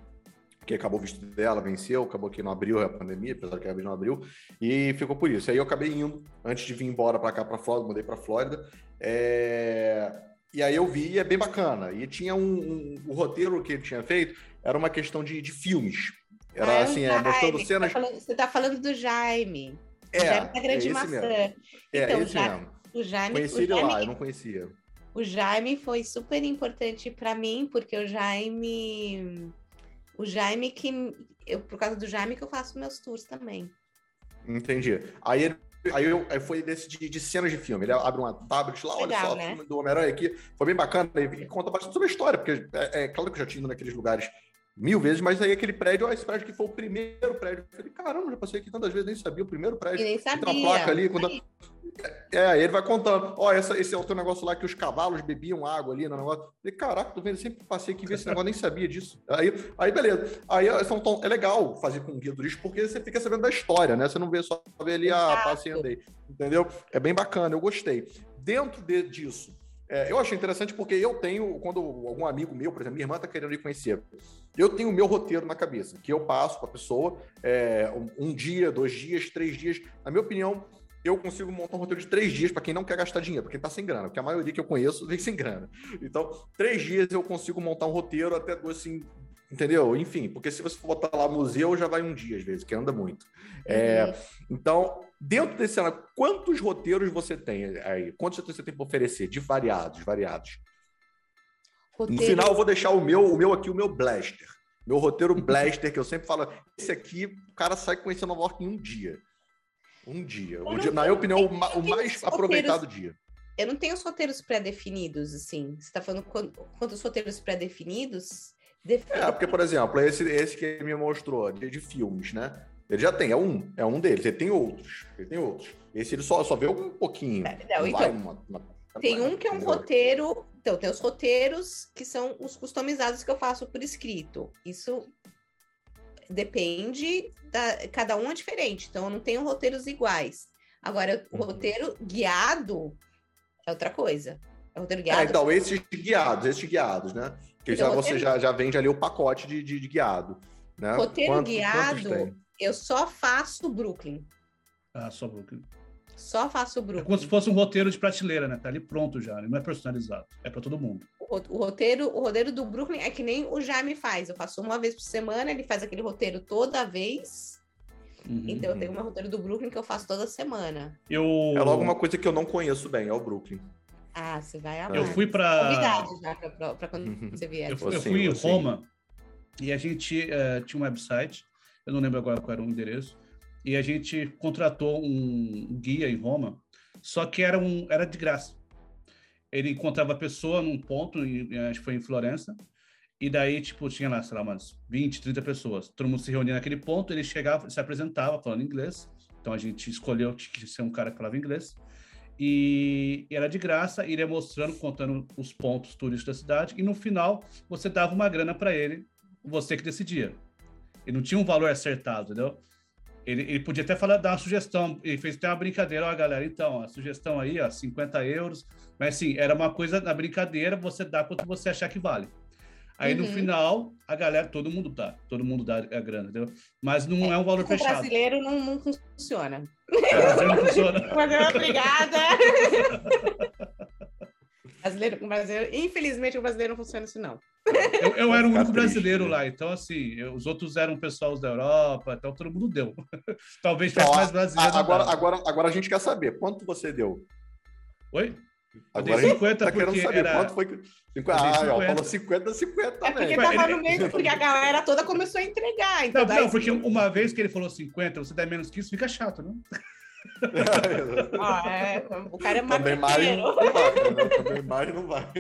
Speaker 3: que acabou o visto dela, venceu, acabou que não abriu a pandemia, apesar que a não abriu, e ficou por isso. Aí eu acabei indo, antes de vir embora para cá, para Flórida, mudei para Flórida, é... e aí eu vi, e é bem bacana. E tinha um, um, o roteiro que ele tinha feito era uma questão de, de filmes. Era ah, assim, é, mostrando
Speaker 1: tá
Speaker 3: cenas.
Speaker 1: Você tá, falando, você falando do Jaime.
Speaker 3: É, o Jaime da Grande é Maçã. Mesmo. É,
Speaker 1: então,
Speaker 3: esse mesmo.
Speaker 1: O Jaime,
Speaker 3: Conheci
Speaker 1: o
Speaker 3: ele
Speaker 1: Jaime,
Speaker 3: lá, eu não conhecia.
Speaker 1: O Jaime foi super importante para mim, porque o Jaime o Jaime que eu por causa do Jaime que eu faço meus tours também.
Speaker 3: Entendi. Aí Aí, eu, aí foi desse de, de, cenas de filme. Ele abre uma tablet lá, Legal, olha só, né? o filme do Homem-Aranha aqui. Foi bem bacana e conta bastante sobre a história, porque é, é, claro que eu já tinha ido naqueles lugares mil vezes, mas aí aquele prédio, ó, esse prédio que foi o primeiro prédio. Eu falei, caramba, já passei aqui tantas vezes, nem sabia, o primeiro prédio.
Speaker 1: E nem sabia.
Speaker 3: Tem uma placa ali. Quando... É, ele vai contando, ó, essa, esse é o teu negócio lá que os cavalos bebiam água ali no negócio. Eu falei, caraca, tô vendo, sempre passei aqui ver esse negócio, nem sabia disso. Aí, aí beleza. Aí então, é legal fazer com guia turístico, porque você fica sabendo da história, né? Você não vê só ver ali, a ah, passei andei. Entendeu? É bem bacana, eu gostei. Dentro de, disso, é, eu achei interessante porque eu tenho, quando algum amigo meu, por exemplo, minha irmã está querendo ir conhecer, eu tenho o meu roteiro na cabeça, que eu passo para a pessoa é, um, um, dia, dois dias, três dias. Na minha opinião, eu consigo montar um roteiro de três dias para quem não quer gastar dinheiro, para quem está sem grana, porque a maioria que eu conheço vem sem grana. Então, três dias eu consigo montar um roteiro até assim, entendeu? Enfim, porque se você for botar lá museu, já vai um dia às vezes, que anda muito. É, uhum. então, Dentro desse cenário, quantos roteiros você tem aí? Quantos roteiros você tem para oferecer? De variados, variados. Roteiro... No final, eu vou deixar o meu, o meu aqui, o meu blaster. Meu roteiro blaster, que eu sempre falo, esse aqui, o cara sai conhecendo Nova York em um dia. Um dia. Um dia na minha opinião, o, o mais aproveitado dia.
Speaker 1: Eu não tenho os roteiros pré-definidos, assim. Você está falando quantos roteiros pré-definidos?
Speaker 3: É, porque, por exemplo, esse, esse que ele me mostrou, de, de filmes, né? Ele já tem, é um, é um deles. Ele tem outros, ele tem outros. Esse ele só, só vê um pouquinho. É,
Speaker 1: não, então, uma, uma, tem um que é um roteiro. Então, tem os roteiros que são os customizados que eu faço por escrito. Isso depende da. Cada um é diferente, então eu não tenho roteiros iguais. Agora, o uhum. roteiro guiado é outra coisa. É roteiro é, guiado. É,
Speaker 3: então, esses guiados, esses guiados, né? Que então, já, roteiro... você já, já vende ali o pacote de, de, de guiado. Né?
Speaker 1: Roteiro Quanto, guiado eu só faço Brooklyn.
Speaker 2: Ah, só Brooklyn.
Speaker 1: Só faço Brooklyn.
Speaker 2: É como se fosse um roteiro de prateleira, né? Tá ali pronto já, ele não é personalizado. É para todo mundo.
Speaker 1: O, o, roteiro, o roteiro do Brooklyn é que nem o Jaime faz. Eu faço uma vez por semana, ele faz aquele roteiro toda vez. Uhum. Então eu tenho meu roteiro do Brooklyn que eu faço toda semana.
Speaker 2: Eu...
Speaker 3: É logo uma coisa que eu não conheço bem, é o Brooklyn.
Speaker 1: Ah, você vai amar.
Speaker 2: Eu fui para.
Speaker 1: Convidado já para quando uhum. você vier.
Speaker 2: Eu, eu fui em Roma e a gente uh, tinha um website eu não lembro agora qual era o endereço, e a gente contratou um guia em Roma, só que era, um, era de graça. Ele encontrava a pessoa num ponto, acho que foi em Florença, e daí, tipo, tinha lá, sei lá, umas 20, 30 pessoas. Todo mundo se reunia naquele ponto, ele chegava, se apresentava falando inglês. Então a gente escolheu que ser um cara que falava inglês. E era de graça, iria mostrando, contando os pontos turísticos da cidade. E no final, você dava uma grana para ele, você que decidia. Ele não tinha um valor acertado, entendeu? Ele, ele podia até falar, dar uma sugestão, ele fez até uma brincadeira, ó, galera, então, a sugestão aí, ó, 50 euros, mas assim, era uma coisa na brincadeira, você dá quanto você achar que vale. Aí uhum. no final, a galera, todo mundo dá, todo mundo dá a grana, entendeu? Mas não é, é um valor fechado.
Speaker 1: O brasileiro não, não funciona. É, o brasileiro não funciona. Mas obrigada. brasileiro, brasileiro, infelizmente, o brasileiro não funciona assim, não.
Speaker 2: Eu, eu era o único brasileiro lá, então assim, eu, os outros eram pessoal da Europa, então todo mundo deu. Talvez tivesse mais brasileiro.
Speaker 3: Agora, agora, agora a gente quer saber, quanto você deu?
Speaker 2: Oi?
Speaker 3: Agora 50 tá querendo saber era... quanto foi que. Ah, 50. Ó, falou 50, 50
Speaker 1: é porque tava no meio, porque a galera toda começou a entregar.
Speaker 2: Então não, não, porque uma vez que ele falou 50, você der menos que isso, fica chato, né?
Speaker 1: ah, é, o cara é
Speaker 3: Também mais não vai, né? Também mais não vai.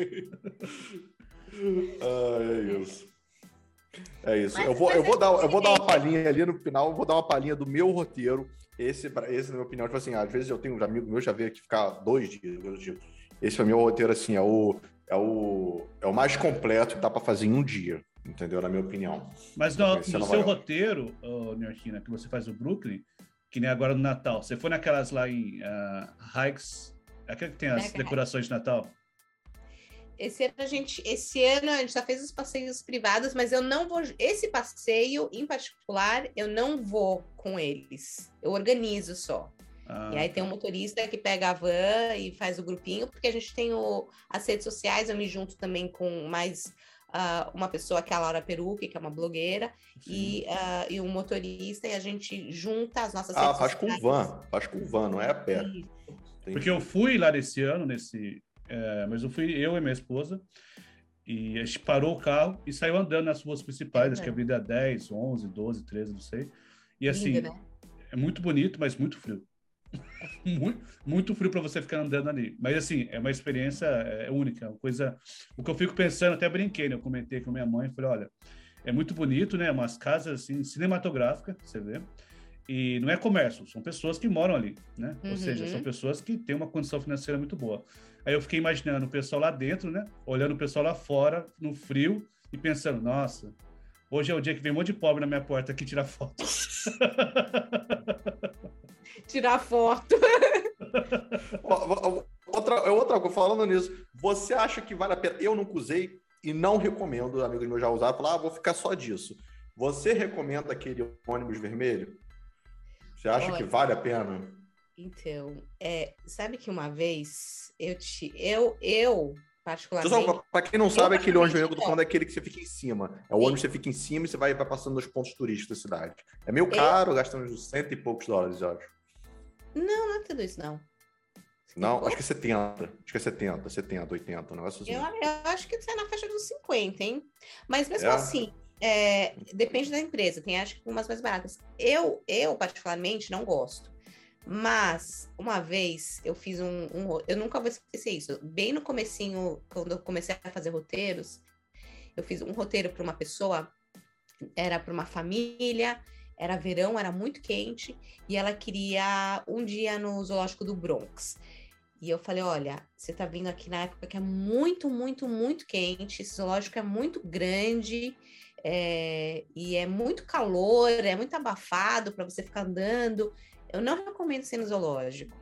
Speaker 3: é isso. É isso. eu vou, eu vou dar, eu vou dar uma palhinha ali no final, eu vou dar uma palhinha do meu roteiro. Esse, esse na minha opinião, tipo assim, às vezes eu tenho um amigo meu já veio aqui ficar dois dias, dois dias. Esse é o meu roteiro, assim, é o, é o, é o mais completo que dá para fazer em um dia, entendeu? Na minha opinião.
Speaker 2: Mas no, no seu roteiro, oh, Neorquina, que você faz o Brooklyn, que nem agora no Natal, você foi naquelas lá em uh, Hikes, aquele que tem as decorações de Natal?
Speaker 1: Esse ano a gente, esse ano a gente já fez os passeios privados, mas eu não vou. Esse passeio em particular, eu não vou com eles. Eu organizo só. Ah, e aí tem um tá. motorista que pega a van e faz o grupinho, porque a gente tem o, as redes sociais, eu me junto também com mais uh, uma pessoa que é a Laura Peruque, que é uma blogueira, e, uh, e um motorista, e a gente junta as nossas
Speaker 3: Ah, faz com van, faz com van, não é a pé.
Speaker 2: Porque eu fui lá desse ano, nesse, é, mas eu fui eu e minha esposa. E a gente parou o carro e saiu andando nas ruas principais, é. acho que a vida é 10, 11, 12, 13, não sei. E assim, Lindo, né? é muito bonito, mas muito frio. muito, muito frio para você ficar andando ali. Mas assim, é uma experiência é, única, uma coisa. O que eu fico pensando, até brinquei, né? Eu comentei com minha mãe, falei, olha, é muito bonito, né? Umas casas assim, cinematográficas, você vê. E não é comércio, são pessoas que moram ali, né? Uhum. Ou seja, são pessoas que têm uma condição financeira muito boa. Aí eu fiquei imaginando o pessoal lá dentro, né? Olhando o pessoal lá fora, no frio, e pensando, nossa, hoje é o dia que vem um monte de pobre na minha porta aqui tirar foto.
Speaker 1: tirar foto.
Speaker 3: outra, outra coisa, falando nisso, você acha que vale a pena? Eu nunca usei e não recomendo, amigos meus já usaram, falar, ah, vou ficar só disso. Você recomenda aquele ônibus vermelho? Você acha Olha, que vale a pena?
Speaker 1: Então, é, sabe que uma vez eu te, eu, eu particularmente.
Speaker 3: Para quem não sabe, aquele ônibus vermelho que eu tô falando é aquele que você fica em cima. É o ônibus que você fica em cima e você vai, vai passando nos pontos turísticos da cidade. É meio caro, eu... gastando uns cento e poucos dólares, eu acho.
Speaker 1: Não, não é tudo isso, não.
Speaker 3: Não, acho que é 70. Acho que é 70, 70, 80, um negócio assim.
Speaker 1: Eu, eu acho que sai na faixa dos 50, hein? Mas mesmo é. assim, é, depende da empresa. Tem acho que umas mais baratas. Eu, eu particularmente, não gosto. Mas, uma vez, eu fiz um, um, Eu nunca vou esquecer isso. Bem no comecinho, quando eu comecei a fazer roteiros, eu fiz um roteiro para uma pessoa, era para uma família, era verão, era muito quente, e ela queria um dia no zoológico do Bronx. E eu falei: olha, você tá vindo aqui na época que é muito, muito, muito quente, esse zoológico é muito grande, é, e é muito calor, é muito abafado para você ficar andando. Eu não recomendo ser no zoológico.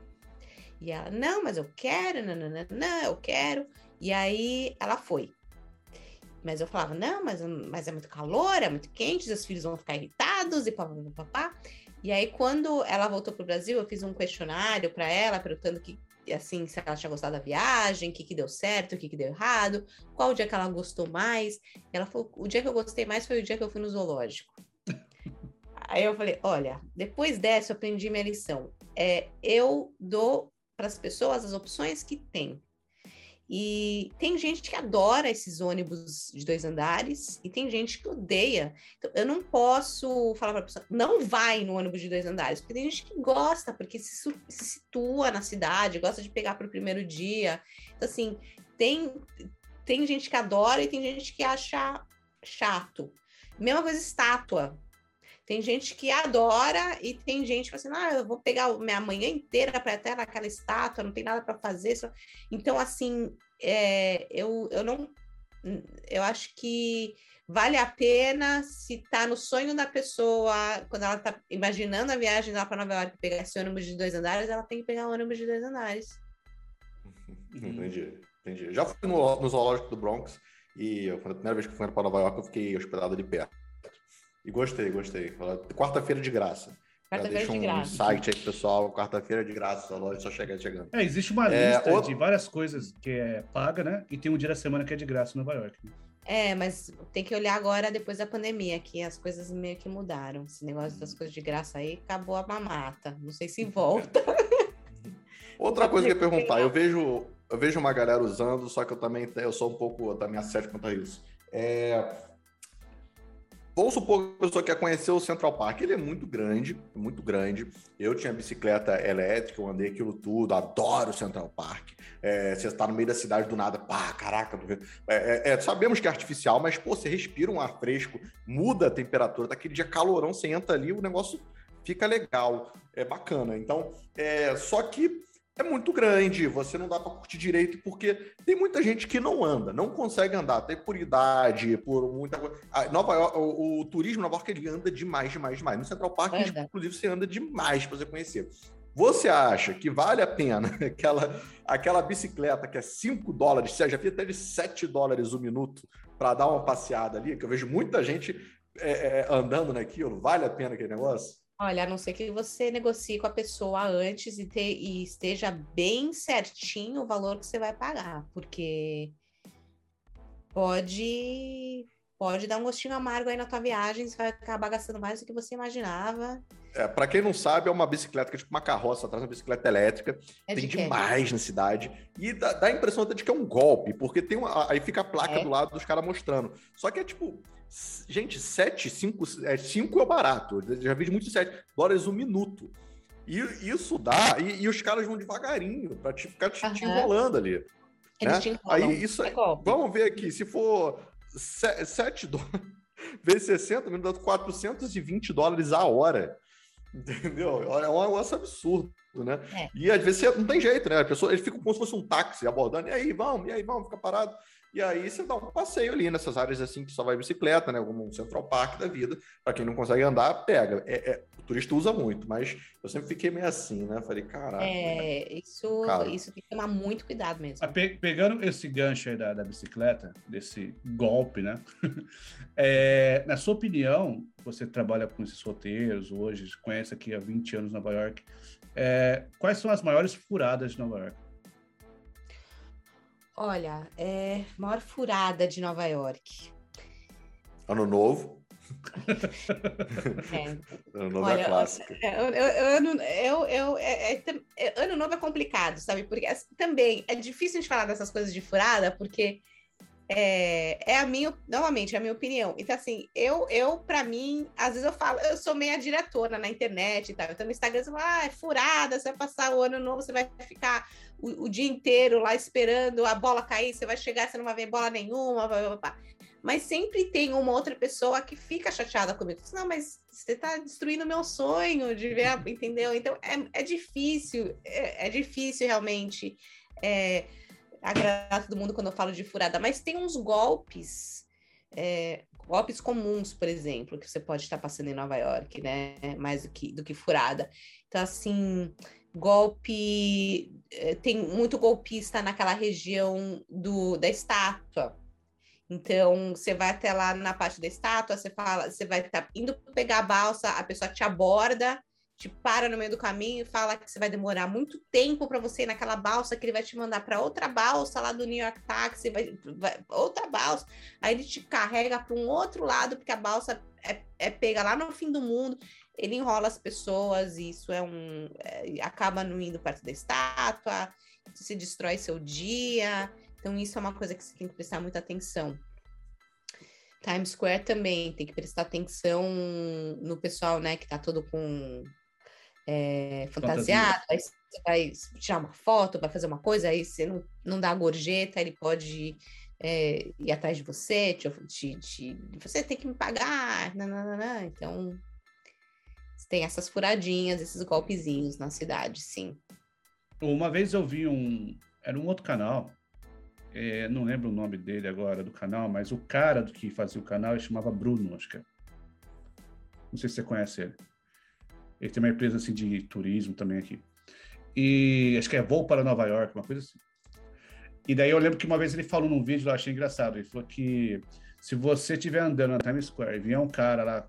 Speaker 1: E ela, não, mas eu quero, não, não, não, não, eu quero. E aí ela foi. Mas eu falava, não, mas, mas é muito calor, é muito quente, os filhos vão ficar irritados e papapá. E aí, quando ela voltou para o Brasil, eu fiz um questionário para ela, perguntando que, assim, se ela tinha gostado da viagem, o que, que deu certo, o que, que deu errado, qual o dia que ela gostou mais. E ela falou: o dia que eu gostei mais foi o dia que eu fui no zoológico. aí eu falei: olha, depois dessa eu aprendi minha lição. É, eu dou para as pessoas as opções que têm. E tem gente que adora esses ônibus de dois andares e tem gente que odeia. Então, eu não posso falar para a pessoa, não vai no ônibus de dois andares, porque tem gente que gosta, porque se, se situa na cidade, gosta de pegar para o primeiro dia. Então, assim, tem, tem gente que adora e tem gente que acha chato. Mesma coisa, estátua. Tem gente que adora e tem gente que fala assim, ah, eu vou pegar minha manhã inteira para até naquela estátua, não tem nada para fazer. Só... Então, assim, é, eu, eu não. Eu acho que vale a pena se tá no sonho da pessoa, quando ela tá imaginando a viagem lá para Nova York, pegar esse ônibus de dois andares, ela tem que pegar o ônibus de dois andares.
Speaker 3: Entendi, entendi. Já fui no, no zoológico do Bronx e eu, a primeira vez que fui para Nova York, eu fiquei hospedado ali perto. E gostei, gostei. Quarta-feira de graça. Quarta-feira de um graça. site aí, pessoal. Quarta-feira de graça, loja só chega chegando.
Speaker 2: É, existe uma é, lista outro... de várias coisas que é paga, né? E tem um dia da semana que é de graça em Nova York.
Speaker 1: É, mas tem que olhar agora depois da pandemia, que as coisas meio que mudaram. Esse negócio das coisas de graça aí acabou a mamata. Não sei se volta.
Speaker 3: Outra coisa que eu ia perguntar, eu vejo, eu vejo uma galera usando, só que eu também eu sou um pouco também assédio quanto a isso. É, Vamos supor que a pessoa quer conhecer o Central Park. Ele é muito grande, muito grande. Eu tinha bicicleta elétrica, eu andei aquilo tudo, adoro o Central Park. É, você está no meio da cidade do nada, pá, caraca. É, é, é, sabemos que é artificial, mas pô, você respira um ar fresco, muda a temperatura, daquele dia calorão, você entra ali, o negócio fica legal, é bacana. Então, é, só que é muito grande, você não dá para curtir direito, porque tem muita gente que não anda, não consegue andar, até por idade, por muita coisa. Nova York, o, o, turismo Nova York ele anda demais, demais, demais. No Central Park, é inclusive, você anda demais para você conhecer. Você acha que vale a pena aquela, aquela bicicleta que é 5 dólares, já vi até de 7 dólares o um minuto para dar uma passeada ali, que eu vejo muita gente é, é, andando naquilo, vale a pena aquele negócio?
Speaker 1: Olha, a não ser que você negocie com a pessoa antes e, te, e esteja bem certinho o valor que você vai pagar, porque pode pode dar um gostinho amargo aí na tua viagem, você vai acabar gastando mais do que você imaginava.
Speaker 3: É, para quem não sabe, é uma bicicleta que é tipo uma carroça atrás, uma bicicleta elétrica. É tem de demais na cidade. E dá, dá, a impressão até de que é um golpe, porque tem uma, aí fica a placa é. do lado dos caras mostrando. Só que é tipo, Gente, 7, 5, 5 é barato. Eu já vi de muito 7 dólares um minuto. E isso dá, e, e os caras vão devagarinho para te, ficar te, uhum. te enrolando ali. Eles né? te Aí isso, é vamos ver aqui, se for 7 dólares. vezes 60 minutos, dá 420 dólares a hora. Entendeu? É um negócio absurdo, né? É. E às vezes não tem jeito, né? A pessoa, ele fica como se fosse um táxi abordando, e aí, vamos, e aí, vamos, fica parado. E aí você dá um passeio ali nessas áreas assim que só vai bicicleta, né? Como um Central Park da vida. Para quem não consegue andar, pega. É, é, o turista usa muito, mas eu sempre fiquei meio assim, né? Falei, caraca.
Speaker 1: É, né? isso, isso tem que tomar muito cuidado mesmo.
Speaker 2: Pe pegando esse gancho aí da, da bicicleta, desse golpe, né? é, na sua opinião, você trabalha com esses roteiros hoje, conhece aqui há 20 anos Nova York. É, quais são as maiores furadas de Nova York?
Speaker 1: Olha, é maior furada de Nova York.
Speaker 3: Ano novo.
Speaker 1: É. Ano novo é Olha, é clássico. Ano, eu, eu, é, é, é, ano novo é complicado, sabe? Porque também é difícil de falar dessas coisas de furada, porque é, é a minha, novamente, é a minha opinião. Então, assim, eu, eu para mim, às vezes eu falo, eu sou meia diretora na internet e tal. Então, no Instagram, você fala, ah, é furada, você vai passar o ano novo, você vai ficar o, o dia inteiro lá esperando a bola cair, você vai chegar, você não vai ver bola nenhuma, blá, blá, blá. mas sempre tem uma outra pessoa que fica chateada comigo. Não, mas você está destruindo meu sonho de ver, entendeu? Então, é, é difícil, é, é difícil realmente. É, agradar todo mundo quando eu falo de furada, mas tem uns golpes, é, golpes comuns, por exemplo, que você pode estar passando em Nova York, né? Mais do que, do que furada. Então, assim, golpe. É, tem muito golpista naquela região do, da estátua. Então, você vai até lá na parte da estátua, você fala, você vai estar tá indo pegar a balsa, a pessoa te aborda te para no meio do caminho e fala que você vai demorar muito tempo para você ir naquela balsa, que ele vai te mandar para outra balsa lá do New York Taxi, vai, vai outra balsa, aí ele te carrega para um outro lado, porque a balsa é, é, pega lá no fim do mundo, ele enrola as pessoas, e isso é um. É, acaba não indo perto da estátua, se destrói seu dia. Então, isso é uma coisa que você tem que prestar muita atenção. Times Square também tem que prestar atenção no pessoal, né, que tá todo com é, fantasiado, aí você vai tirar uma foto, vai fazer uma coisa, aí você não, não dá a gorjeta, ele pode é, ir atrás de você, te, te, te, você tem que me pagar, nananana. então tem essas furadinhas, esses golpezinhos na cidade, sim.
Speaker 2: Uma vez eu vi um, era um outro canal, é, não lembro o nome dele agora do canal, mas o cara do que fazia o canal ele chamava Bruno, acho que é. Não sei se você conhece ele. Ele tem uma empresa assim de turismo também aqui. E acho que é voo para Nova York, uma coisa assim. E daí eu lembro que uma vez ele falou num vídeo, eu achei engraçado. Ele falou que se você estiver andando na Times Square e vier um cara lá,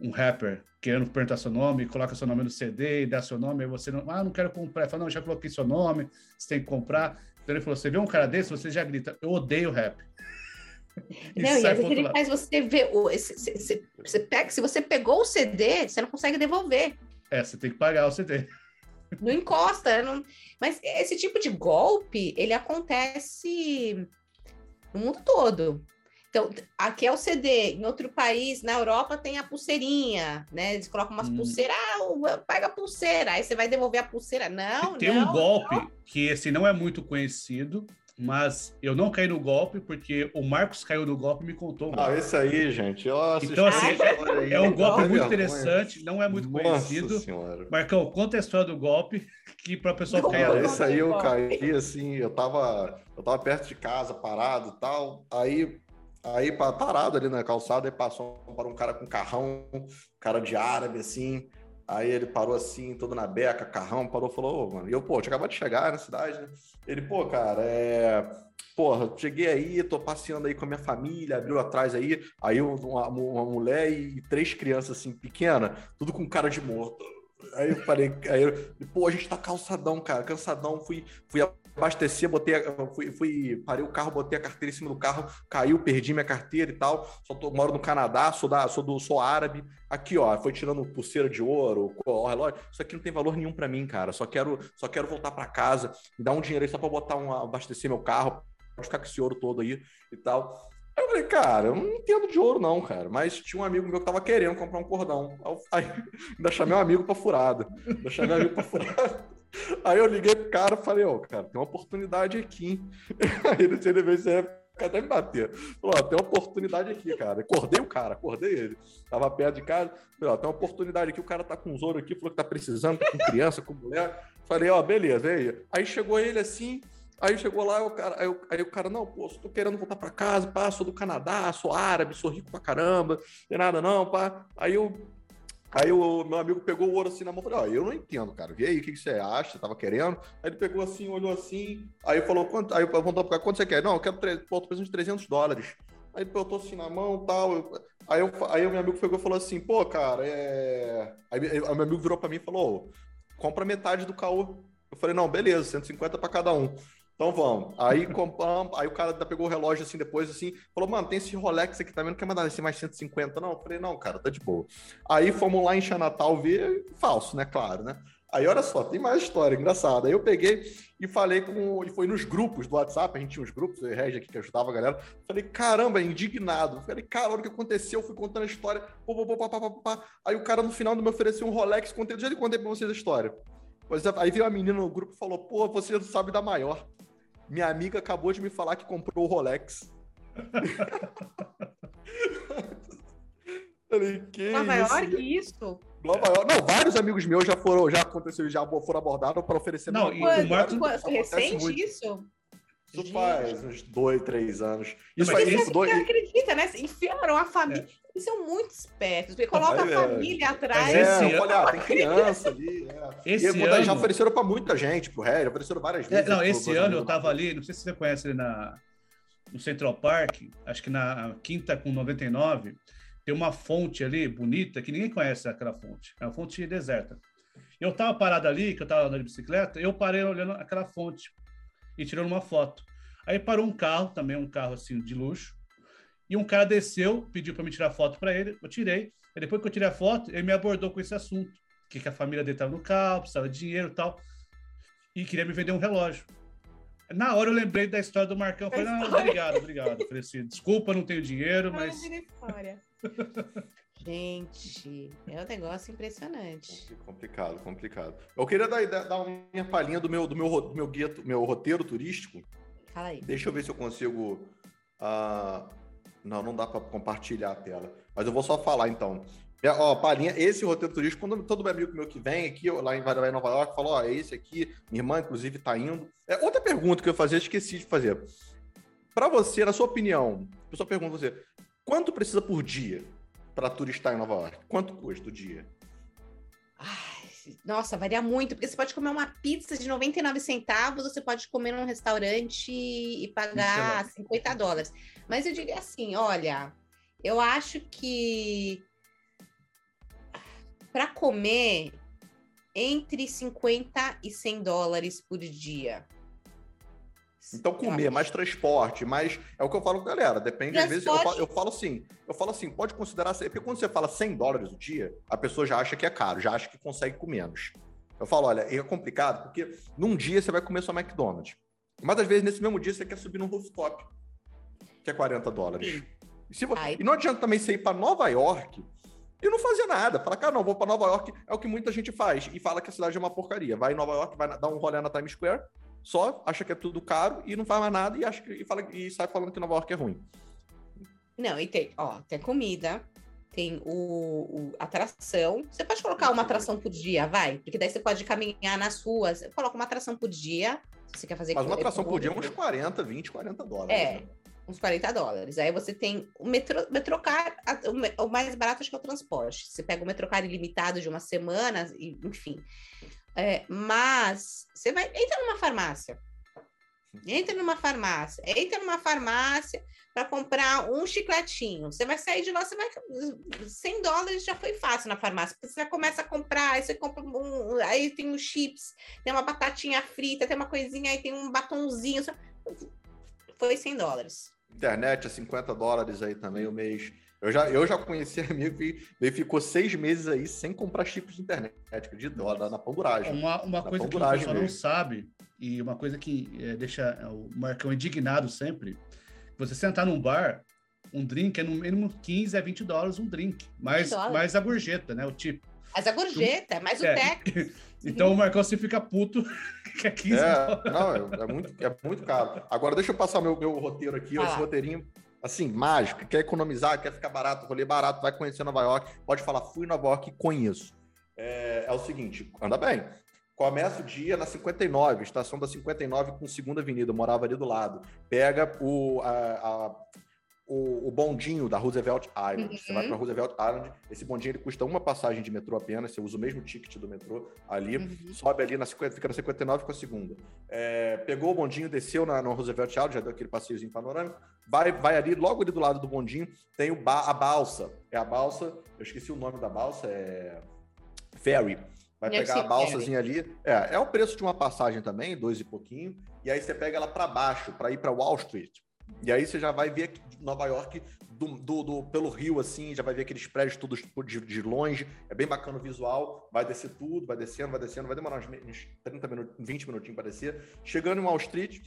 Speaker 2: um rapper, querendo perguntar seu nome, coloca seu nome no CD e dá seu nome, aí você não, ah, não quero comprar. Ele fala, não, já coloquei seu nome, você tem que comprar. Então ele falou, você vê um cara desse, você já grita, eu odeio rap.
Speaker 1: E não, e às vezes ele faz você ver, você pega, se você pegou o CD, você não consegue devolver.
Speaker 2: É, você tem que pagar o CD.
Speaker 1: Não encosta, não... mas esse tipo de golpe, ele acontece no mundo todo. Então, aqui é o CD, em outro país, na Europa tem a pulseirinha, né? Eles colocam umas hum. pulseiras, ah, pega a pulseira, aí você vai devolver a pulseira. Não,
Speaker 2: tem
Speaker 1: não,
Speaker 2: um golpe não. que esse não é muito conhecido, mas eu não caí no golpe porque o Marcos caiu no golpe e me contou.
Speaker 3: Ah, esse aí, gente. Nossa,
Speaker 2: então, assim, é, é um golpe muito interessante, não é muito Nossa conhecido. Senhora. Marcão, conta a história do golpe que para a pessoa
Speaker 3: cair. Não, esse aí eu caí assim, eu tava, eu tava perto de casa, parado e tal. Aí, aí parado ali na calçada, e passou para um cara com carrão, cara de árabe, assim. Aí ele parou assim, todo na beca, carrão, parou falou, ô, mano. E eu, pô, tinha acabado de chegar na cidade, né? Ele, pô, cara, é. Porra, cheguei aí, tô passeando aí com a minha família, abriu atrás aí, aí uma, uma mulher e três crianças assim, pequenas, tudo com cara de morto. Aí eu falei, aí eu, pô, a gente tá calçadão, cara, cansadão, fui, fui abastecer, botei, fui, fui, parei o carro, botei a carteira em cima do carro, caiu, perdi minha carteira e tal. Só tô, moro no Canadá, sou da, sou do, sou árabe. Aqui, ó, foi tirando pulseira de ouro, relógio. Isso aqui não tem valor nenhum para mim, cara. Só quero, só quero voltar para casa, me dar um dinheiro aí só para botar um, abastecer meu carro, pode ficar com esse ouro todo aí e tal. Aí eu falei, cara, eu não entendo de ouro, não, cara. Mas tinha um amigo meu que tava querendo comprar um cordão. Aí, ainda chamei um amigo pra furada. Ainda chamei um amigo pra furada. Aí eu liguei pro cara e falei, ó, oh, cara, tem uma oportunidade aqui. Aí ele veio até me bater. Falou, ó, tem uma oportunidade aqui, cara. Acordei o cara, acordei ele. Tava perto de casa. Falei, ó, tem uma oportunidade aqui, o cara tá com os ouro aqui, falou que tá precisando, tá com criança, com mulher. Falei, ó, beleza, aí. Aí chegou ele assim, aí chegou lá, o cara, aí, o, aí o cara, não, pô, tô querendo voltar pra casa, pá, sou do Canadá, sou árabe, sou rico pra caramba, tem nada não, pá. Aí eu Aí o meu amigo pegou o ouro assim na mão e falou: Ó, eu não entendo, cara. Vê aí o que, que você acha, tava querendo. Aí ele pegou assim, olhou assim, aí falou: quanto? Aí perguntou cara: quanto você quer? Não, eu quero, pô, tô precisando de 300 dólares. Aí ele botou assim na mão e tal. Aí, eu, aí o meu amigo pegou e falou assim: pô, cara, é. Aí, aí meu amigo virou pra mim e falou: compra metade do caô. Eu falei: não, beleza, 150 para cada um. Então vamos. Aí compramos, aí o cara pegou o relógio assim depois, assim, falou, mano, tem esse Rolex aqui também, não quer mandar esse mais 150? Não, eu falei, não, cara, tá de boa. Aí fomos lá em Natal ver, falso, né? Claro, né? Aí olha só, tem mais história engraçada. Aí eu peguei e falei com. E foi nos grupos do WhatsApp, a gente tinha uns grupos, eu e Regi aqui que ajudava a galera. Falei, caramba, indignado. Falei, cara, olha o que aconteceu, fui contando a história. Pô, pô, pô, pô, pô, pô. Aí o cara no final me ofereceu um Rolex, contei, já contei pra vocês a história. Aí veio a menina no grupo e falou, pô, você não sabe da maior. Minha amiga acabou de me falar que comprou o Rolex.
Speaker 1: Falei, que Nova isso? York, isso?
Speaker 3: Nova York. Não, vários amigos meus já foram, já aconteceu, já foram abordados para oferecer.
Speaker 1: Não, e o Marcos. Recente muito. isso?
Speaker 3: Isso Gente. faz uns dois, três anos.
Speaker 1: Isso faz isso, dois. Você acredita, né? Enfiaram a família. É. Eles são muito espertos. Porque coloca a família é. atrás.
Speaker 3: É, olha, tem criança ali. É. Esse e ano... já ofereceram para muita gente, pro Red, ofereceram várias vezes.
Speaker 2: É, não, esse ano eu tava ali, não sei se você conhece ali na, no Central Park, acho que na quinta com 99, tem uma fonte ali bonita que ninguém conhece aquela fonte. É uma fonte deserta. Eu tava parado ali, que eu tava andando de bicicleta, eu parei olhando aquela fonte e tirando uma foto. Aí parou um carro, também um carro assim de luxo, e um cara desceu, pediu para me tirar foto para ele, eu tirei. E depois que eu tirei a foto, ele me abordou com esse assunto, que, que a família dele estava no carro, precisava de dinheiro e tal, e queria me vender um relógio. Na hora eu lembrei da história do Marcão, eu falei, não, obrigado, obrigado. Eu falei assim, desculpa, não tenho dinheiro, mas...
Speaker 1: Gente, é um negócio impressionante.
Speaker 3: Complicado, complicado. Eu queria dar, dar uma minha palhinha do meu, do meu, do meu, guia, meu roteiro turístico.
Speaker 1: Fala aí.
Speaker 3: Deixa eu ver se eu consigo. Uh... Não, não dá para compartilhar a tela. Mas eu vou só falar então. É, ó, palhinha, esse roteiro turístico, quando todo amigo meu que vem aqui, lá em Nova York, falou: ó, é esse aqui, minha irmã, inclusive, tá indo. É, outra pergunta que eu fazia, esqueci de fazer. Para você, na sua opinião, eu só pergunto você: quanto precisa por dia para turistar em Nova York? Quanto custa o dia?
Speaker 1: Ai, nossa, varia muito, porque você pode comer uma pizza de 99 centavos, você pode comer num restaurante e pagar 50 dólares. Mas eu diria assim, olha, eu acho que para comer entre 50 e 100 dólares por dia.
Speaker 3: Então, comer, mais transporte, mais. É o que eu falo com a galera. Depende, transporte. às vezes, eu falo, eu falo assim, eu falo assim, pode considerar. Porque quando você fala 100 dólares o dia, a pessoa já acha que é caro, já acha que consegue com menos. Eu falo, olha, é complicado, porque num dia você vai comer só McDonald's. Mas às vezes, nesse mesmo dia, você quer subir num rooftop, que é 40 dólares. E, se, e não adianta também você ir para Nova York e não fazer nada. Fala, cara, não, vou para Nova York, é o que muita gente faz. E fala que a cidade é uma porcaria. Vai em Nova York, vai dar um rolê na Times Square, só acha que é tudo caro e não faz mais nada e, acha que, e, fala, e sai falando que Nova York é ruim.
Speaker 1: Não, e tem, ó, tem comida, tem o, o, atração. Você pode colocar uma atração por dia, vai? Porque daí você pode caminhar nas ruas. Coloca uma atração por dia. Se você quer fazer
Speaker 3: Mas uma atração por dia é uns 40, 20, 40 dólares.
Speaker 1: É. Né? uns 40 dólares. Aí você tem o metrô, metrocar, o mais barato acho que é o transporte. Você pega o metrocar ilimitado de uma semana, enfim. É, mas você vai, entra numa farmácia. Entra numa farmácia, entra numa farmácia para comprar um chicletinho. Você vai sair de lá, você vai. 100 dólares já foi fácil na farmácia. Você começa a comprar, aí você compra um. Aí tem os chips, tem uma batatinha frita, tem uma coisinha, aí tem um batonzinho. Foi 100 dólares.
Speaker 3: Internet a 50 dólares aí também o mês. Eu já, eu já conheci amigo que ele ficou seis meses aí sem comprar chips de internet, acredita? Lá na panduragem.
Speaker 2: Uma, uma coisa que o pessoal não sabe, e uma coisa que é, deixa o Marcão indignado sempre, você sentar num bar, um drink é no mínimo 15 a 20 dólares um drink, mais, mais a gorjeta, né? O tipo.
Speaker 1: Mas a gorjeta, mais o é.
Speaker 2: Então o Marcão você fica puto que é 15
Speaker 3: é, Não, é, é, muito, é muito caro. Agora deixa eu passar meu, meu roteiro aqui, ah. esse roteirinho assim, mágico, quer economizar, quer ficar barato, rolê barato, vai conhecer Nova York, pode falar, fui em Nova York e conheço. É, é o seguinte, anda bem. Começa o dia na 59, estação da 59 com Segunda Avenida, eu morava ali do lado. Pega o, a, a o, o, bondinho da Roosevelt Island. Uhum. Você vai para Roosevelt Island, esse bondinho ele custa uma passagem de metrô apenas, você usa o mesmo ticket do metrô ali, uhum. sobe ali, na 50, fica na 59 com a segunda. É, pegou o bondinho, desceu na, no Roosevelt Island, já deu aquele passeiozinho panorâmico, vai, vai ali, logo ali do lado do bondinho, tem o ba, a balsa. É a balsa, eu esqueci o nome da balsa, é Ferry. Vai pegar a balsazinha ali. É, é o preço de uma passagem também, dois e pouquinho. E aí você pega ela para baixo, para ir para Wall Street. E aí você já vai ver Nova York do, do, do, pelo rio, assim, já vai ver aqueles prédios todos de, de, longe. É bem bacana o visual. Vai descer tudo, vai descendo, vai descendo. Vai demorar uns, uns 30 minutos, 20 minutinhos para descer. Chegando em Wall Street,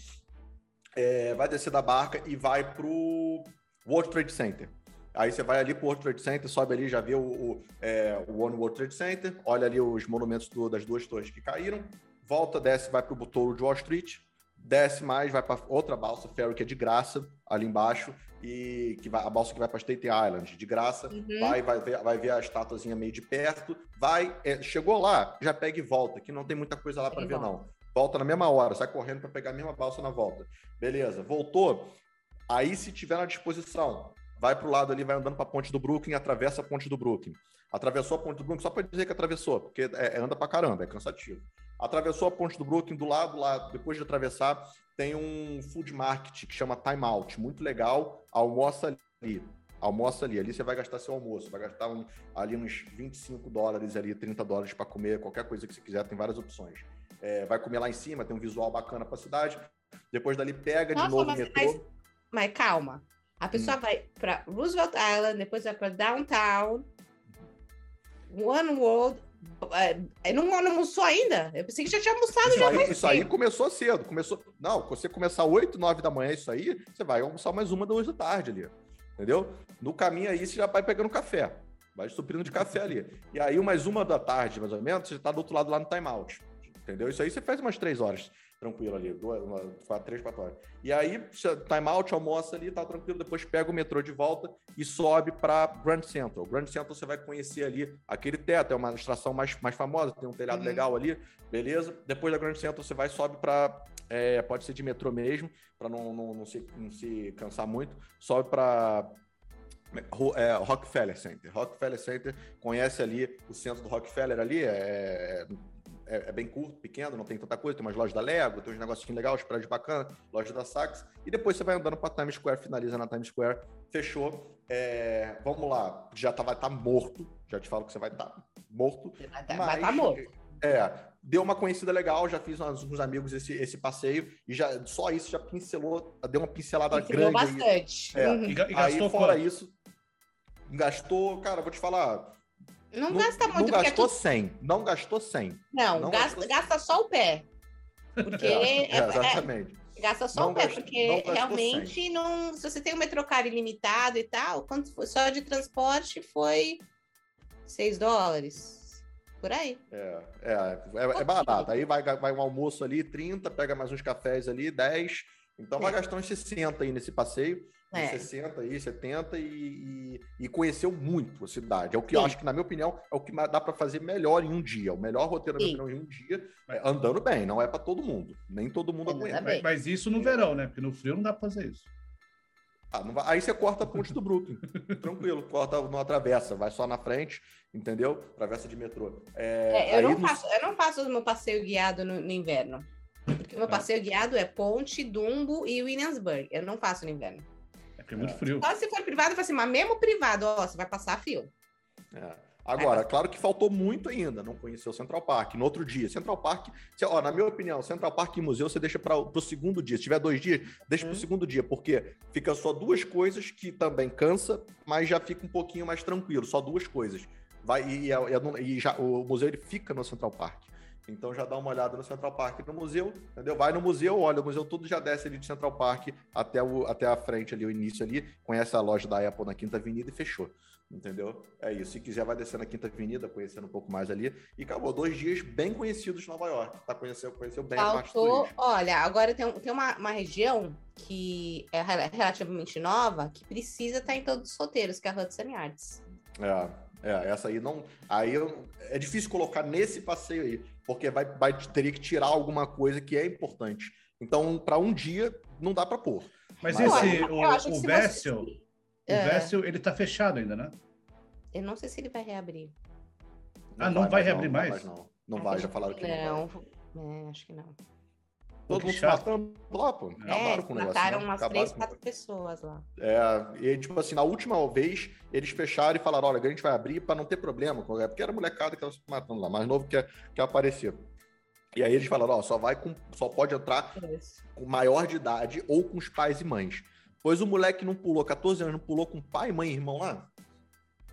Speaker 3: é, vai descer da barca e vai pro World Trade Center. Aí você vai ali pro World Trade Center, sobe ali, já vê o, o, é, o One World Trade Center, olha ali os monumentos do, das duas torres que caíram, volta, desce, vai pro Touro de Wall Street, desce mais, vai para outra balsa ferry que é de graça ali embaixo e que vai, a balsa que vai para State Island de graça, uhum. vai vai ver, vai ver a estátuazinha meio de perto, vai é, chegou lá, já pega e volta, que não tem muita coisa lá para ver não. Volta na mesma hora, sai correndo para pegar a mesma balsa na volta. Beleza, voltou. Aí se tiver na disposição, vai para o lado ali, vai andando para a ponte do Brooklyn, atravessa a ponte do Brooklyn. Atravessou a ponte do Brooklyn só para dizer que atravessou, porque é, é, anda para caramba, é cansativo. Atravessou a ponte do Brooklyn, do lado lá, depois de atravessar, tem um food market que chama Time Out, muito legal, almoça ali. Almoça ali, ali você vai gastar seu almoço, vai gastar um, ali uns 25 dólares ali, 30 dólares para comer, qualquer coisa que você quiser, tem várias opções. É, vai comer lá em cima, tem um visual bacana para a cidade. Depois dali pega Nossa, de novo o metrô.
Speaker 1: Mas, mas calma, a pessoa hum. vai para Roosevelt Island, depois vai para Downtown, One World. É, não, não almoçou ainda? Eu pensei que já tinha almoçado
Speaker 3: isso
Speaker 1: já
Speaker 3: aí, Isso aí começou cedo. Começou. Não, você começar 8, 9 da manhã, isso aí, você vai almoçar mais uma, duas da tarde ali. Entendeu? No caminho aí, você já vai pegando café. Vai suprindo de café ali. E aí, mais uma da tarde, mais ou menos, você está do outro lado lá no timeout. Entendeu? Isso aí você faz umas três horas tranquilo ali, duas, uma, quatro, três, quatro horas. E aí, time out, almoça ali, tá tranquilo, depois pega o metrô de volta e sobe para Grand Central. Grand Central você vai conhecer ali aquele teto, é uma estação mais, mais famosa, tem um telhado uhum. legal ali, beleza? Depois da Grand Central você vai sobe para é, pode ser de metrô mesmo, para não, não, não, se, não se cansar muito, sobe para é, Rockefeller Center. Rockefeller Center conhece ali o centro do Rockefeller ali, é, é é, bem curto, pequeno, não tem tanta coisa. Tem umas lojas da Lego, tem uns negocinhos legais, os prédios bacanas, loja da Saks. E depois você vai andando para Times Square, finaliza na Times Square, fechou. É, vamos lá, já tá, vai estar tá morto. Já te falo que você vai estar tá morto.
Speaker 1: Vai estar tá, tá morto.
Speaker 3: É, deu uma conhecida legal, já fiz com uns amigos esse, esse passeio e já só isso já pincelou, deu uma pincelada pincelou
Speaker 1: grande. bastante.
Speaker 3: É, uhum. e, e aí, fora quanto? isso, gastou, cara, vou te falar,
Speaker 1: não, não gasta muito.
Speaker 3: Não gastou tu... 100. Não gastou 100.
Speaker 1: Não, não gasta, gastou... gasta só o pé. Porque é,
Speaker 3: é, exatamente.
Speaker 1: É, gasta só não o pé, porque realmente 100. não. Se você tem um metrocard ilimitado e tal, quanto foi, só de transporte foi 6 dólares. Por aí.
Speaker 3: É, é, é, é barato. Aí vai, vai um almoço ali, 30, pega mais uns cafés ali, 10. Então vai é. gastar uns 60 aí nesse passeio é. 60 aí, 70 e, e, e, conheceu muito a cidade. É o que Sim. eu acho que, na minha opinião, é o que dá para fazer melhor em um dia. O melhor roteiro, na minha opinião, em um dia, é andando bem. Não é para todo mundo. Nem todo mundo aguenta.
Speaker 2: Mas, mas, isso no verão, né? Porque no frio não dá para fazer isso.
Speaker 3: Ah, vai... Aí você corta a ponte do Brooklyn. Tranquilo, corta, não atravessa, vai só na frente, entendeu? Travessa de metrô.
Speaker 1: É, é, eu, não no... faço, eu não faço o meu passeio guiado no, no inverno. Porque o meu é. passeio guiado é Ponte, Dumbo e Williamsburg. Eu não faço no inverno.
Speaker 2: É porque é muito frio.
Speaker 1: Só se for privado, falo assim, mas mesmo privado, ó, você vai passar fio.
Speaker 3: É. Agora, é. claro que faltou muito ainda, não conheceu o Central Park. No outro dia, Central Park, ó, na minha opinião, Central Park e museu você deixa para o segundo dia. Se tiver dois dias, deixa hum. para o segundo dia, porque fica só duas coisas que também cansa, mas já fica um pouquinho mais tranquilo, só duas coisas. Vai e, e, e já, o museu ele fica no Central Park. Então já dá uma olhada no Central Park no museu, entendeu? Vai no museu, olha, o museu tudo já desce ali de Central Park até, o, até a frente ali, o início ali, conhece a loja da Apple na Quinta Avenida e fechou. Entendeu? É isso. Se quiser, vai descer na Quinta Avenida, conhecendo um pouco mais ali. E acabou. Dois dias bem conhecidos de Nova York. Tá conheceu, conheceu bem
Speaker 1: Faltou, a parte Olha, agora tem, tem uma, uma região que é relativamente nova, que precisa estar em todos os roteiros, que é a Hudson Yards.
Speaker 3: É, é, essa aí não. Aí eu, é difícil colocar nesse passeio aí, porque vai, vai teria que tirar alguma coisa que é importante. Então, para um dia, não dá para pôr.
Speaker 2: Mas, Mas esse, o, o Vessel, você... o é. Vessel, ele tá fechado ainda, né?
Speaker 1: Eu não sei se ele vai reabrir.
Speaker 2: ah, não vai, vai reabrir não, mais?
Speaker 3: Não, não, vai, já falaram que não.
Speaker 1: Não, é, acho que não.
Speaker 3: Todo mundo se matando lá, pô.
Speaker 1: É, Acabaram com o negócio. Mataram né? umas três, quatro pessoas lá.
Speaker 3: É, e tipo assim, na última vez, eles fecharam e falaram: olha, a gente vai abrir para não ter problema, porque era molecada que estava se matando lá, mais novo que, que aparecia. E aí eles falaram: ó, só vai com. Só pode entrar com maior de idade ou com os pais e mães. Pois o moleque não pulou, 14 anos, não pulou com pai, mãe e irmão lá.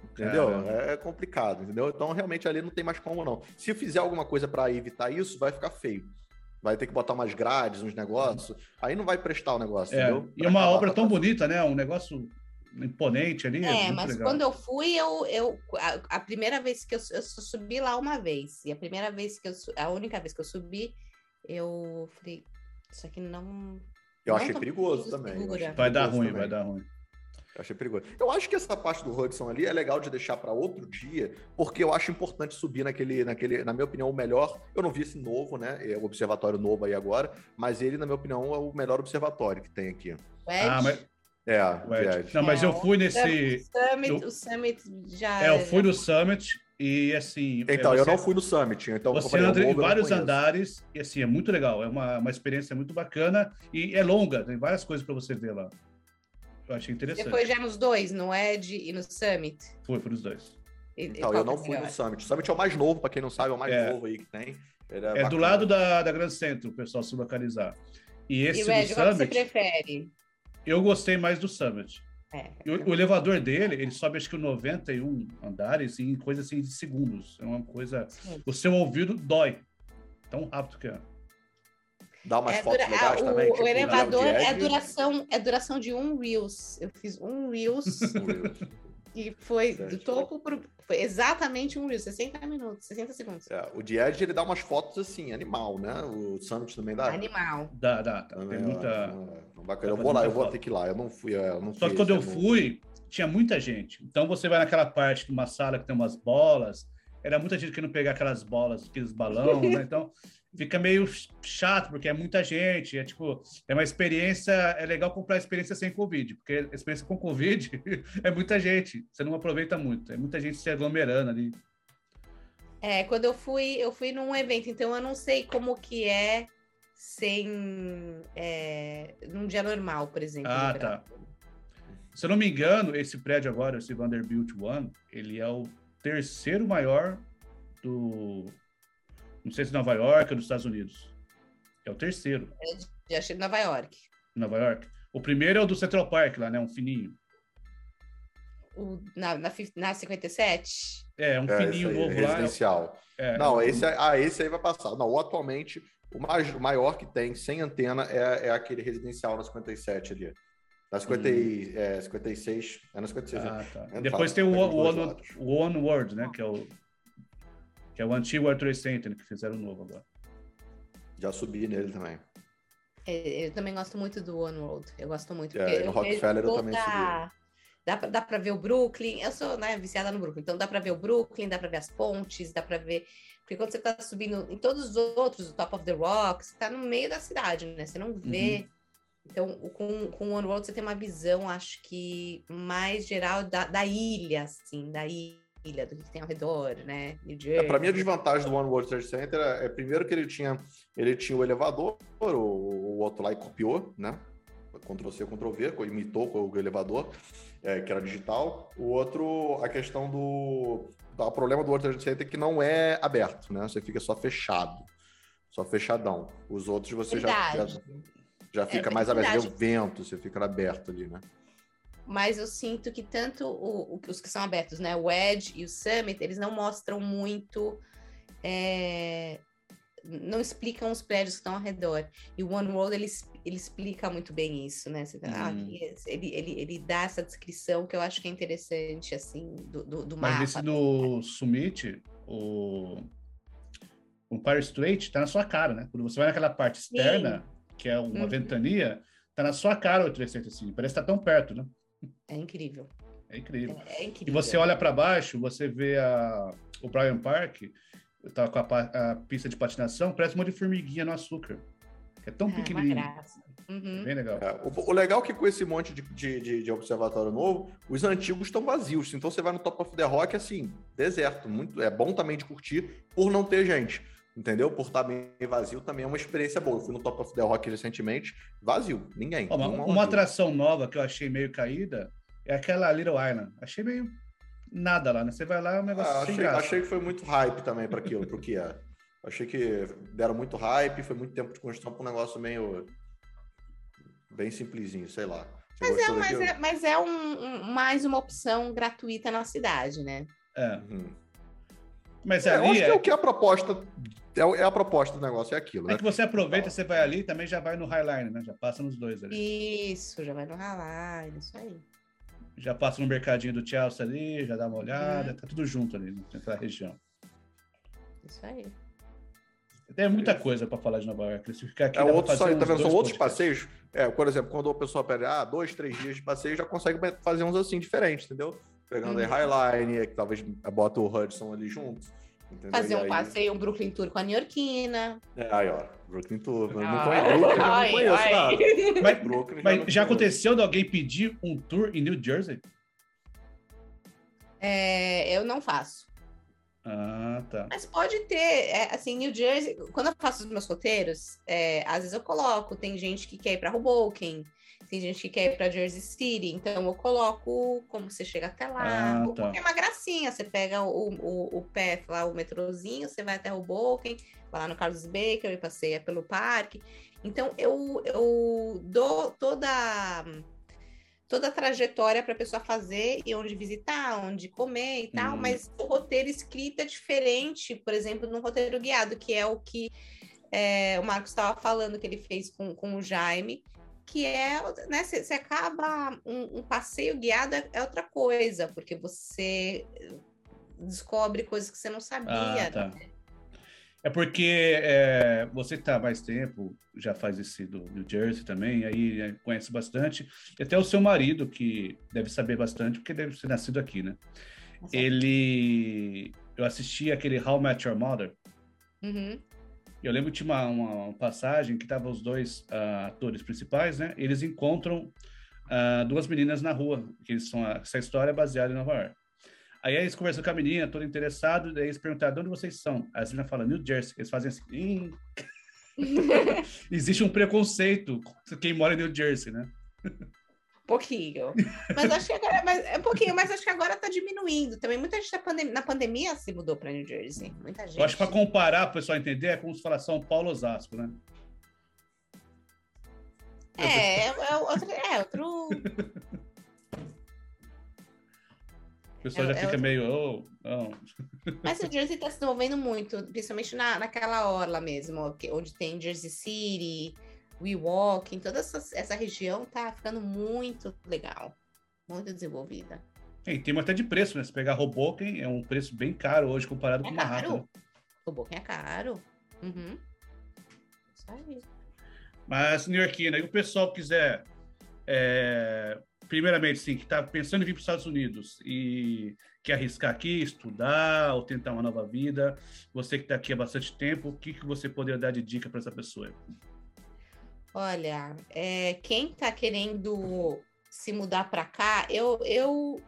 Speaker 3: Entendeu? É, é complicado, entendeu? Então realmente ali não tem mais como não. Se fizer alguma coisa para evitar isso, vai ficar feio vai ter que botar umas grades, uns negócios, aí não vai prestar o negócio,
Speaker 2: é, entendeu? E uma obra tão bonita, né? Um negócio imponente ali.
Speaker 1: É, é mas legal. quando eu fui, eu, eu a, a primeira vez que eu, eu, subi lá uma vez, e a primeira vez que eu, a única vez que eu subi, eu falei, isso aqui não...
Speaker 3: Eu não achei perigoso também.
Speaker 2: Vai dar ruim, também. vai dar ruim.
Speaker 3: Eu achei perigoso. Eu acho que essa parte do Hudson ali é legal de deixar para outro dia, porque eu acho importante subir naquele, naquele, na minha opinião, o melhor. Eu não vi esse novo, né? É o observatório novo aí agora, mas ele, na minha opinião, é o melhor observatório que tem aqui.
Speaker 2: Ah, mas...
Speaker 3: É, o
Speaker 2: Não, mas eu fui nesse.
Speaker 1: O Summit, eu... o Summit já.
Speaker 2: É, eu fui no Summit e assim.
Speaker 3: Então, você... eu não fui no Summit. Então
Speaker 2: você anda em vários andares e assim, é muito legal. É uma, uma experiência muito bacana e é longa, tem várias coisas para você ver lá. Eu achei interessante.
Speaker 1: Foi já nos dois, no Edge e no Summit?
Speaker 2: Foi, foi nos dois.
Speaker 3: Então, eu não fui no Summit. O Summit é o mais novo, para quem não sabe, é o mais é. novo aí que tem.
Speaker 2: É, é do lado da, da Grand Centro, o pessoal se localizar. E esse e,
Speaker 1: do Summit, qual você prefere?
Speaker 2: Eu gostei mais do Summit. É, o, o, elevador dele, ele sobe acho que 91 andares em coisa assim de segundos. É uma coisa. Sim. O seu ouvido dói. Tão rápido que é.
Speaker 3: Dá umas é fotos dura... legais
Speaker 1: o,
Speaker 3: também.
Speaker 1: Tipo, o elevador é duração, é duração de um Reels. Eu fiz um Reels. e foi do topo pro. Foi exatamente um Reels, 60 minutos, 60 segundos.
Speaker 3: É, o Edge, ele dá umas fotos assim, animal, né? O Summit também dá.
Speaker 1: Animal.
Speaker 2: Dá, dá. Tem é, muita.
Speaker 3: É, bacana. Eu vou lá, eu vou foto. ter que ir lá. Eu não fui. É, eu não
Speaker 2: Só que quando eu fui, tinha muita gente. Então você vai naquela parte de uma sala que tem umas bolas. Era muita gente querendo pegar aquelas bolas, aqueles balões, né? Então fica meio chato, porque é muita gente, é tipo, é uma experiência, é legal comprar experiência sem Covid, porque a experiência com Covid é muita gente, você não aproveita muito, é muita gente se aglomerando ali.
Speaker 1: É, quando eu fui, eu fui num evento, então eu não sei como que é sem é, num dia normal, por exemplo.
Speaker 2: Ah, tá. Se eu não me engano, esse prédio agora, esse Vanderbilt One, ele é o terceiro maior do não sei se Nova York ou nos Estados Unidos. É o terceiro.
Speaker 1: É, achei Nova York.
Speaker 2: Nova York. O primeiro é o do Central Park lá, né? Um fininho.
Speaker 1: O, na, na, na 57?
Speaker 2: É, um é, fininho aí, novo
Speaker 3: residencial. lá. É, não, é esse, ah, esse aí vai passar. Não, atualmente, o, mais, o maior que tem, sem antena, é, é aquele residencial na 57 ali. Na 50, hum. é, 56, é na 56.
Speaker 2: Ah, tá. É Depois tem o, o, One, o One World, né? Que é o que é o antigo Trade Center, que fizeram novo agora.
Speaker 3: Já subi nele também.
Speaker 1: É, eu também gosto muito do One World. Eu gosto muito.
Speaker 3: É, no Rockefeller eu também subi.
Speaker 1: Dá, dá pra ver o Brooklyn. Eu sou né, viciada no Brooklyn. Então dá pra ver o Brooklyn, dá pra ver as pontes, dá pra ver. Porque quando você tá subindo em todos os outros, o Top of the Rocks, você tá no meio da cidade, né? Você não vê. Uhum. Então, com, com o One World você tem uma visão, acho que mais geral da, da ilha, assim, da ilha ilha, do que tem ao redor, né?
Speaker 3: É, para mim, a desvantagem do One World Trade Center é, é, primeiro que ele tinha, ele tinha o elevador, o, o outro lá e copiou, né? Ctrl-C, Ctrl-V, imitou o elevador, é, que era digital. O outro, a questão do... O problema do World Trade Center é que não é aberto, né? Você fica só fechado, só fechadão. Os outros você já, já, já, fica é, mais aberto, o vento, você fica aberto ali, né?
Speaker 1: Mas eu sinto que tanto o, os que são abertos, né, o Edge e o Summit, eles não mostram muito é, não explicam os prédios que estão ao redor. E o One World, ele, ele explica muito bem isso, né? Você, hum. ah, ele, ele, ele dá essa descrição que eu acho que é interessante, assim, do, do, do
Speaker 2: Mas
Speaker 1: mapa.
Speaker 2: Mas esse do Summit, o, o Empire State tá na sua cara, né? Quando você vai naquela parte externa, Sim. que é uma uhum. ventania, tá na sua cara o 360, parece que tá tão perto, né?
Speaker 1: É incrível.
Speaker 2: É incrível. É, é incrível. E você olha para baixo, você vê a, o Brian Park, tava com a, a, pista de patinação, parece um monte de formiguinha no açúcar. É tão é, pequenininho. Uhum. Bem legal.
Speaker 3: É, o, o, legal é que com esse monte de, de, de, observatório novo, os antigos estão vazios. Então você vai no Top of the Rock, assim, deserto. Muito, é bom também de curtir por não ter gente. Entendeu? Por estar bem vazio também é uma experiência boa. Eu fui no Top of the Rock recentemente, vazio, ninguém.
Speaker 2: uma, uma atração nova que eu achei meio caída é aquela Little Island. Achei meio nada lá, né? Você vai lá, é um negócio ah,
Speaker 3: achei, achei, que foi muito hype também para aquilo, pro que é. Achei que deram muito hype, foi muito tempo de construção para um negócio meio bem simplesinho, sei lá.
Speaker 1: mas é, mas é, mas é, um, um, mais uma opção gratuita na cidade, né?
Speaker 2: É. Uhum. Mas
Speaker 3: é, ali eu acho é... que é o que é a proposta é, é a proposta do negócio, é aquilo.
Speaker 2: É né? que você aproveita, você vai ali também já vai no Highline, né? Já passa nos dois
Speaker 1: ali. Isso, já vai no Highline, isso aí
Speaker 2: já passa no mercadinho do Chelsea ali, já dá uma olhada, é. tá tudo junto ali naquela região.
Speaker 1: Isso aí.
Speaker 2: Tem muita coisa para falar de Nova York. Se
Speaker 3: ficar aqui, é outro, só, tá vendo? São outros passeios. É, por exemplo, quando a pessoa pede ah, dois, três dias de passeio, já consegue fazer uns assim diferentes, entendeu? Pegando hum. aí Highline, que talvez bota o Hudson ali junto.
Speaker 1: Entendeu? Fazer um aí... passeio, um Brooklyn Tour com a Yorkina.
Speaker 3: É, aí, ó. Brooklyn Tour. Não, não conheço, Brooklyn, ai, não conheço ai. nada.
Speaker 2: Mas, Brooklyn, mas já, já aconteceu de alguém pedir um tour em New Jersey?
Speaker 1: É, eu não faço.
Speaker 2: Ah, tá.
Speaker 1: Mas pode ter, é, assim, New Jersey, quando eu faço os meus roteiros, é, às vezes eu coloco, tem gente que quer ir para Hoboken, tem gente que quer ir para Jersey City, então eu coloco como você chega até lá. Ah, tá. É uma gracinha, você pega o, o, o pé lá, o metrozinho, você vai até Hoboken, vai lá no Carlos Baker e passeia pelo parque. Então eu, eu dou toda toda a trajetória para a pessoa fazer e onde visitar, onde comer e tal, hum. mas o roteiro escrito é diferente, por exemplo, no roteiro guiado, que é o que é, o Marcos estava falando que ele fez com, com o Jaime, que é, né, você acaba, um, um, passeio guiado é, é, outra coisa, porque você descobre coisas que você não sabia. Ah, tá. né?
Speaker 2: É porque é, você está mais tempo, já faz esse do New Jersey também, aí conhece bastante, e até o seu marido, que deve saber bastante, porque deve ser nascido aqui, né? Nossa. Ele... Eu assisti aquele How Met Your Mother,
Speaker 1: uhum.
Speaker 2: Eu lembro que tinha uma, uma passagem que estavam os dois uh, atores principais, né? Eles encontram uh, duas meninas na rua, que são essa história é baseada em Nova York. Aí eles conversam com a menina, todo interessado, daí eles perguntaram de onde vocês são. Aí a menina fala, New Jersey. Eles fazem assim. Existe um preconceito quem mora em New Jersey, né?
Speaker 1: Pouquinho. Mas acho que agora, mas, é um pouquinho, mas acho que agora está diminuindo. Também muita gente na pandemia, na pandemia se mudou para New Jersey. Muita gente.
Speaker 2: Eu acho que para comparar, para o pessoal entender, é como se fala São Paulo Osasco, né?
Speaker 1: É, é, é outro. É outro...
Speaker 2: O pessoal é, já fica é meio. Oh, não.
Speaker 1: Mas o Jersey está se desenvolvendo muito, principalmente na, naquela orla mesmo, onde tem Jersey City, WeWalk, em toda essa, essa região tá ficando muito legal, muito desenvolvida.
Speaker 2: É, e tem até de preço, né? Se pegar Hoboken, é um preço bem caro hoje comparado é com Manhattan. Caro. Né?
Speaker 1: Hoboken é caro. Uhum. Isso aí.
Speaker 2: Mas, New Yorkina, e o pessoal quiser, é, primeiramente, sim, que está pensando em vir para os Estados Unidos e quer arriscar aqui, estudar ou tentar uma nova vida, você que está aqui há bastante tempo, o que, que você poderia dar de dica para essa pessoa?
Speaker 1: Olha, é, quem tá querendo se mudar para cá, eu, eu,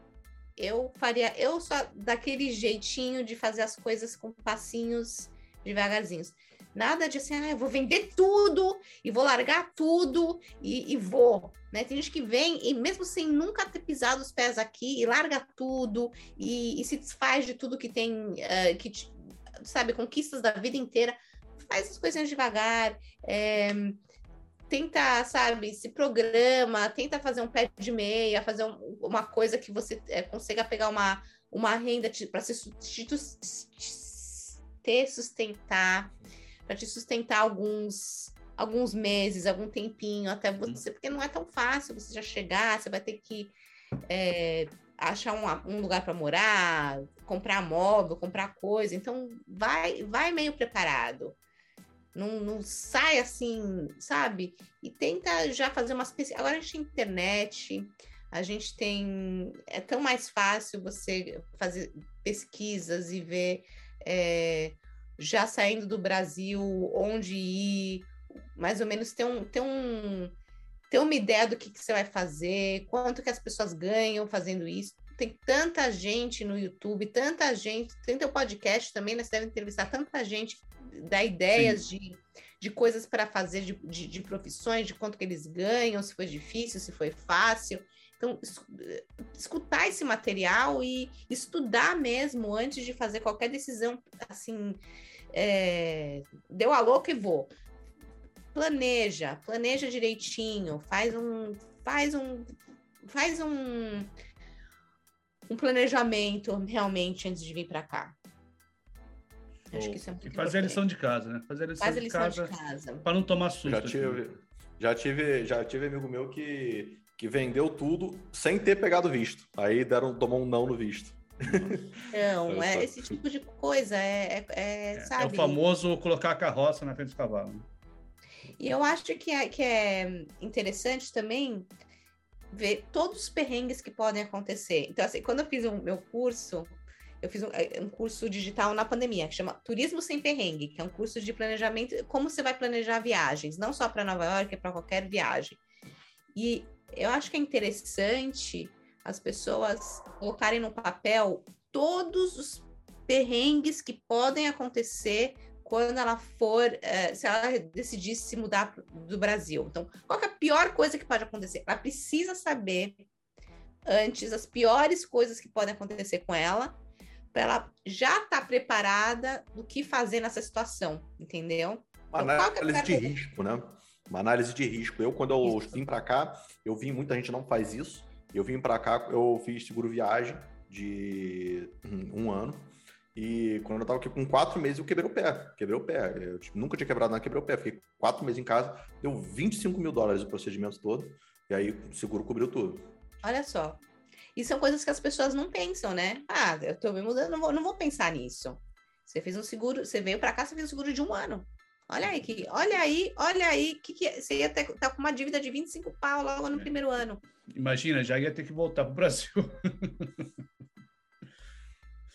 Speaker 1: eu faria, eu só daquele jeitinho de fazer as coisas com passinhos devagarzinhos. Nada de assim, ah, eu vou vender tudo e vou largar tudo e, e, vou. Né? Tem gente que vem e mesmo sem nunca ter pisado os pés aqui e larga tudo e, e se desfaz de tudo que tem, uh, que sabe, conquistas da vida inteira. Faz as coisinhas devagar. É, tenta, sabe, se programa, tenta fazer um pé de meia, fazer um, uma coisa que você é, consiga pegar uma, uma renda para se ter sustentar. para te sustentar alguns alguns meses, algum tempinho, até uhum. você, porque não é tão fácil você já chegar, você vai ter que é, achar um, um lugar para morar, comprar móvel, comprar coisa. Então, vai, vai meio preparado. Não, não sai assim, sabe? E tenta já fazer umas pesquisas. Agora a gente tem internet, a gente tem. É tão mais fácil você fazer pesquisas e ver, é, já saindo do Brasil, onde ir, mais ou menos ter um, ter um, ter uma ideia do que, que você vai fazer, quanto que as pessoas ganham fazendo isso. Tem tanta gente no YouTube, tanta gente, tem teu podcast também, né? Você deve entrevistar tanta gente, dar ideias de, de coisas para fazer, de, de, de, profissões, de quanto que eles ganham, se foi difícil, se foi fácil. Então, escutar esse material e estudar mesmo antes de fazer qualquer decisão, assim, é, deu a louca e vou planeja, planeja direitinho, faz um, faz um, faz um, um planejamento realmente antes de vir para cá.
Speaker 2: Acho que isso é muito e fazer a lição de casa, né? Fazer a lição, Faz a lição de, casa, casa. para não tomar susto.
Speaker 3: Já tive, já tive, já tive amigo meu que, que vendeu tudo sem ter pegado visto. Aí deram, tomou um não no visto.
Speaker 1: Não, é esse tipo de coisa, é, é, é, sabe?
Speaker 2: É o famoso colocar a carroça na frente do cavalo.
Speaker 1: E eu acho que é, que é interessante também ver todos os perrengues que podem acontecer. Então, assim, quando eu fiz o meu curso, eu fiz um, é, um, curso digital na pandemia, que chama Turismo Sem Perrengue, que é um curso de planejamento, como você vai planejar viagens, não só para Nova York, é para qualquer viagem. E eu acho que é interessante as pessoas colocarem no papel todos os perrengues que podem acontecer quando ela for, uh, se ela decidisse se mudar do Brasil. Então, qual é a pior coisa que pode acontecer? Ela precisa saber antes as piores coisas que podem acontecer com ela, para ela já estar tá preparada do que fazer nessa situação, entendeu?
Speaker 3: Uma então, é análise é de risco, né? Uma análise de risco. Eu, quando eu isso. vim para cá, eu vi, muita gente não faz isso. Eu vim para cá, eu fiz seguro viagem de um ano. E quando eu tava aqui com quatro meses, eu quebrei o pé. Quebrei o pé. Eu tipo, nunca tinha quebrado nada, quebrei o pé. Fiquei quatro meses em casa, deu 25 mil dólares o procedimento todo. E aí o seguro cobriu tudo.
Speaker 1: Olha só. E são coisas que as pessoas não pensam, né? Ah, eu tô me mudando, não vou, não vou pensar nisso. Você fez um seguro, você veio para cá, você fez um seguro de um ano. Olha aí, que, olha aí, olha aí, que, que você ia estar tá com uma dívida de 25 pau logo no primeiro ano.
Speaker 2: Imagina, já ia ter que voltar para o Brasil.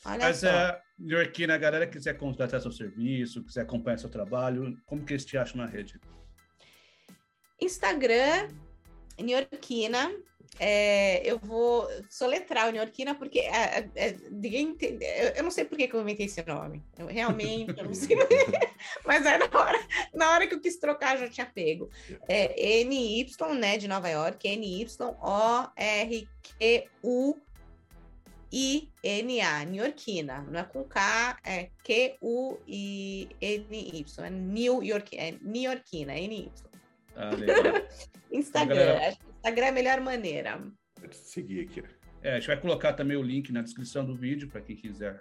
Speaker 1: Olha Mas só.
Speaker 2: New Yorkina, a galera quiser contratar seu serviço, quiser acompanhar seu trabalho, como que eles te acham na rede?
Speaker 1: Instagram, New Yorkina. É, eu vou soletrar o New Yorkina porque é ninguém entende. Eu, não sei por que, eu inventei esse nome. Eu, realmente, eu não sei. Mas é na hora, na hora que eu quis trocar, já tinha pego. É NY, né, de Nova York, N-Y-O-R-Q-U I-N-A, Yorkina. Não é com K, é Q-U-I-N-Y. É New York, é New Yorkina, N-Y.
Speaker 2: Ah.
Speaker 1: Instagram. Galera... Acho que Instagram é a melhor maneira.
Speaker 3: Vou seguir aqui.
Speaker 2: É, a gente vai colocar também o link na descrição do vídeo para quem quiser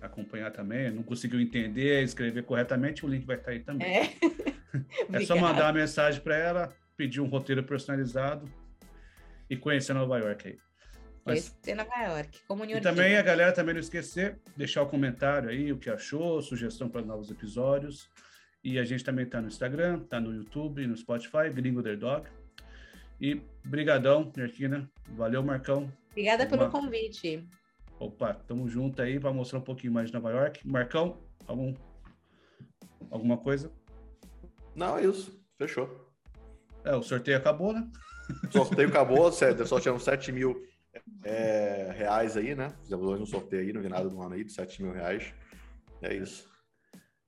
Speaker 2: acompanhar também. Não conseguiu entender, escrever corretamente, o link vai estar aí também. É, é só mandar uma mensagem para ela, pedir um roteiro personalizado e conhecer Nova York aí.
Speaker 1: Mas... Esse Nova York, como
Speaker 2: E também a galera também não esquecer, deixar o comentário aí, o que achou, sugestão para novos episódios. E a gente também está no Instagram, está no YouTube, no Spotify, Gringo The Dog. E brigadão, Nerquina. Valeu, Marcão.
Speaker 1: Obrigada pelo convite.
Speaker 2: Opa, tamo junto aí para mostrar um pouquinho mais de Nova York. Marcão, algum, alguma coisa?
Speaker 3: Não, é isso. Fechou.
Speaker 2: É, o sorteio acabou, né?
Speaker 3: O sorteio acabou, só tínhamos 7 mil é, reais aí, né? Fizemos um sorteio aí no vinado do ano aí de 7 mil reais. É isso.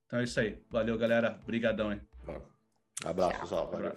Speaker 2: Então é isso aí. Valeu, galera. Obrigadão, hein?
Speaker 3: Abraço, pessoal. Valeu.